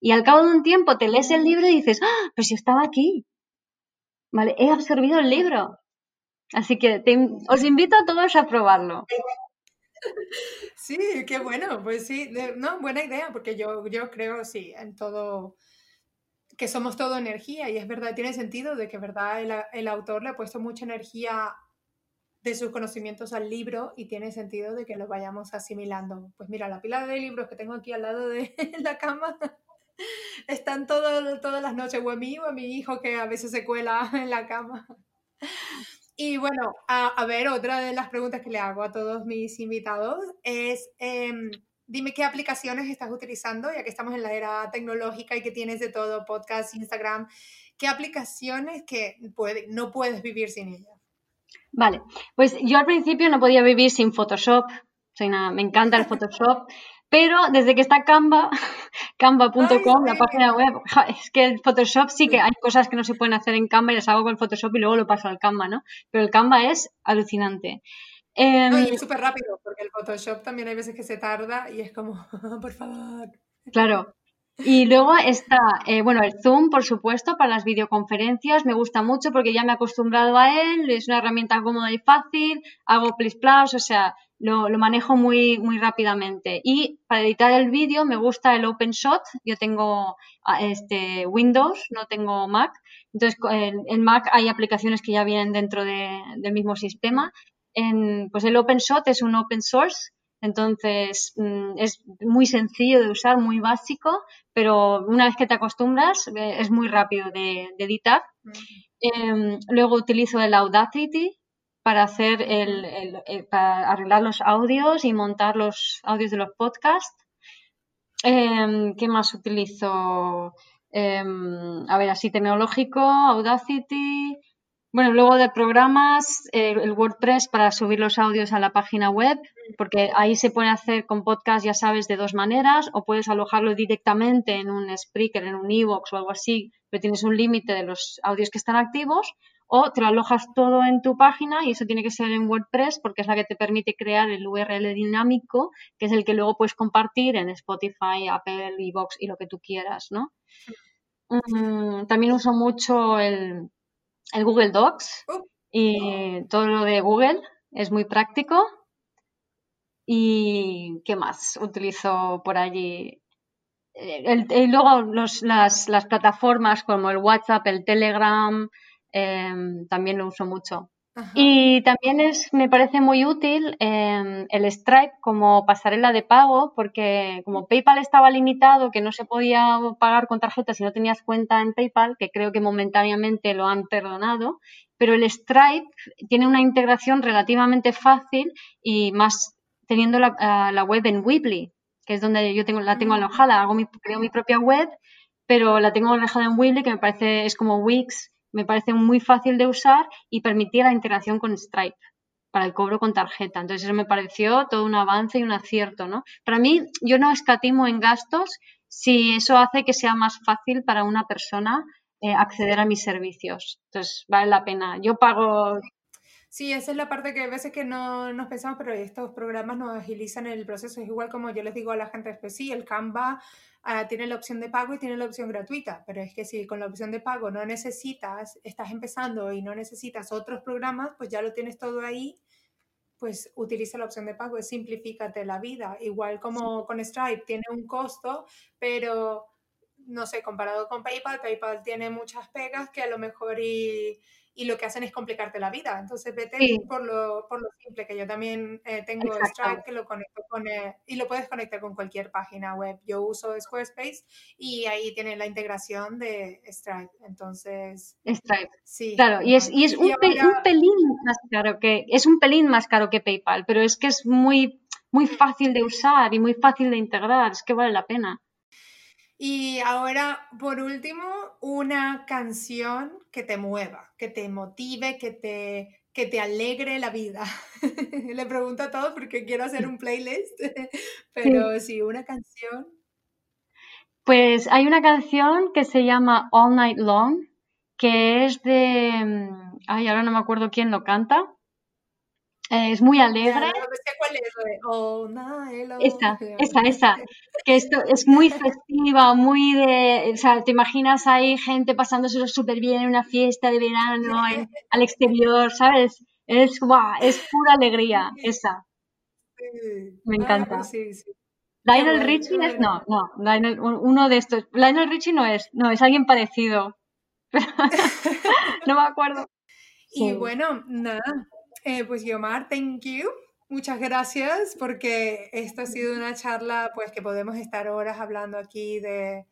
Y al cabo de un tiempo te lees el libro y dices, ¡ah! Pues yo estaba aquí. ¿Vale? He absorbido el libro. Así que os invito a todos a probarlo. Sí, qué bueno, pues sí, no, buena idea, porque yo, yo creo, sí, en todo, que somos todo energía y es verdad, tiene sentido de que, verdad, el, el autor le ha puesto mucha energía de sus conocimientos al libro y tiene sentido de que lo vayamos asimilando. Pues mira, la pila de libros que tengo aquí al lado de la cama están todo, todas las noches, o a mí o a mi hijo que a veces se cuela en la cama. Y bueno, a, ver, otra de las preguntas que le hago a todos mis invitados es, em, dime qué aplicaciones estás utilizando, ya que estamos en la era tecnológica y que tienes de todo, podcast, Instagram, qué aplicaciones que no puedes vivir sin ellas. Vale, pues yo al principio no podía vivir sin Photoshop, soy me encanta el Photoshop, pero desde que está Canva, canva.com, la página web, es que el Photoshop sí que hay cosas que no se pueden hacer en Canva y las hago con Photoshop y luego lo paso al Canva, ¿no? Pero el Canva es alucinante. Em, es súper rápido, porque el Photoshop también hay veces que se tarda y es como, por favor. Claro, y luego está, eh, bueno, el Zoom, por supuesto, para las videoconferencias. Me gusta mucho porque ya me he acostumbrado a él. Es una herramienta cómoda y fácil. Hago plus plus, o sea, lo, manejo muy, muy rápidamente. Y para editar el vídeo me gusta el OpenShot. Yo tengo ah, este, Windows, no tengo Mac. Entonces, en, Mac hay aplicaciones que ya vienen dentro del mismo sistema. En, pues el OpenShot es un open source entonces, mm, es muy sencillo de usar, muy básico, pero una vez que te acostumbras, eh, es muy rápido de, editar. Em, luego utilizo el Audacity para hacer el, para arreglar los audios y montar los audios de los podcasts. Em, ¿Qué más utilizo? Em, a ver, así tecnológico, Audacity. Bueno, luego de programas, el WordPress para subir los audios a la página web, porque ahí se puede hacer con podcast, ya sabes, de dos maneras, o puedes alojarlo directamente en un Spreaker, en un Evox o algo así, pero tienes un límite de los audios que están activos, o te lo alojas todo en tu página y eso tiene que ser en WordPress porque es la que te permite crear el URL dinámico, que es el que luego puedes compartir en Spotify, Apple, Evox y lo que tú quieras, ¿no? Mm, también uso mucho el el Google Docs oh. y todo lo de Google es muy práctico. ¿Y qué más utilizo por allí? y luego las, las, plataformas como el WhatsApp, el Telegram, em, también lo uso mucho. Y también es, me parece muy útil em, el Stripe como pasarela de pago, porque como PayPal estaba limitado, que no se podía pagar con tarjeta si no tenías cuenta en PayPal, que creo que momentáneamente lo han perdonado, pero el Stripe tiene una integración relativamente fácil y más teniendo la, ah, la web en Weebly, que es donde yo tengo, la tengo mm. alojada, hago mi, creo mi propia web, pero la tengo alojada en Weebly, que me parece, es como Wix me parece muy fácil de usar y permitía la integración con Stripe para el cobro con tarjeta. Entonces eso me pareció todo un avance y un acierto, ¿no? Para mí, yo no escatimo en gastos si eso hace que sea más fácil para una persona eh, acceder a mis servicios. Entonces, vale la pena. Yo pago Sí, esa es la parte que a veces que no nos pensamos, pero estos programas nos agilizan el proceso. Es igual como yo les digo a la gente, pues sí, el Canva Ah, tiene la opción de pago y tiene la opción gratuita, pero es que si con la opción de pago no necesitas, estás empezando y no necesitas otros programas, pues ya lo tienes todo ahí, pues utiliza la opción de pago, es simplifícate la vida. Igual como con Stripe tiene un costo, pero no sé, comparado con PayPal, PayPal tiene muchas pegas que a lo mejor y y lo que hacen es complicarte la vida. Entonces vete por, lo, por, lo, simple, que yo también eh, tengo Stripe que lo conecto con, eh, y lo puedes conectar con cualquier página web. Yo uso Squarespace y ahí tiene la integración de Stripe. Entonces... Stripe. Sí. Claro, y es, y es un, pelín más caro que, es un pelín más caro que PayPal, pero es que es muy, muy fácil de usar y muy fácil de integrar, es que vale la pena. Y ahora, por último, una canción que te mueva, que te motive, que te, que te alegre la vida. Le pregunto a todos porque quiero hacer un playlist, pero sí. una canción. Pues hay una canción que se llama All Night Long, que es de... Mm, ay, ahora no me acuerdo quién lo canta, es muy alegre. Esa, esa, esa. Que esto es muy festiva, muy de. O sea, te imaginas ahí gente pasándose súper bien en una fiesta de verano, al exterior, ¿sabes? Es, guau, es pura alegría, esa. Me ah, encanta. Lionel Richie es. No, no, Lionel, uno de estos. Lionel Richie no es, no, es alguien parecido. no me acuerdo. Y bueno, nada, eh, pues Guiomar, thank you. Muchas gracias porque esta ha sido una charla pues que podemos estar horas hablando aquí de,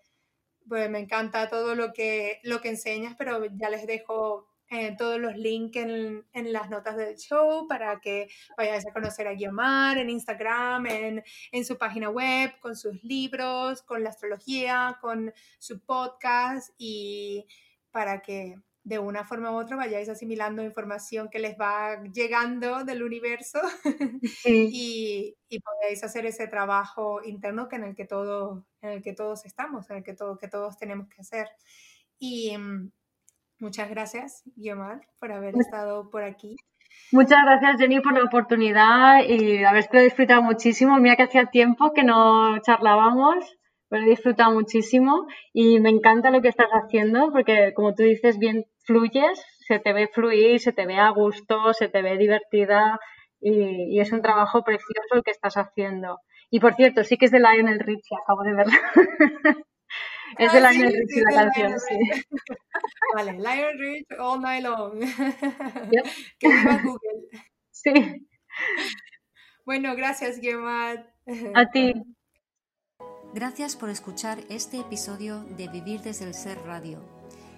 pues me encanta todo lo que, lo que enseñas, pero ya les dejo eh, todos los links en, en, las notas del show para que vayáis a conocer a Guiomar en Instagram, en, en su página web, con sus libros, con la astrología, con su podcast y para que de una forma u otra vayáis asimilando información que les va llegando del universo y, y, podáis hacer ese trabajo interno que en el que todos, en el que todos estamos, en el que, todo, que todos tenemos que hacer. Y mm, muchas gracias, Guiomar, por haber estado por aquí. Muchas gracias, Jenny, por la oportunidad y haberte disfrutado muchísimo. Mira que hacía tiempo que no charlábamos pero he disfrutado muchísimo y me encanta lo que estás haciendo porque, como tú dices, bien fluyes, se te ve fluir, se te ve a gusto, se te ve divertida y, es un trabajo precioso el que estás haciendo. Y por cierto, sí que es de Lionel Richie, acabo de verlo. es de ah, Lionel Richie la canción, sí. Vale, Lionel Richie all night long. Que viva Google. Sí. Bueno, gracias, Gemma. A ti. Gracias por escuchar este episodio de Vivir desde el Ser Radio.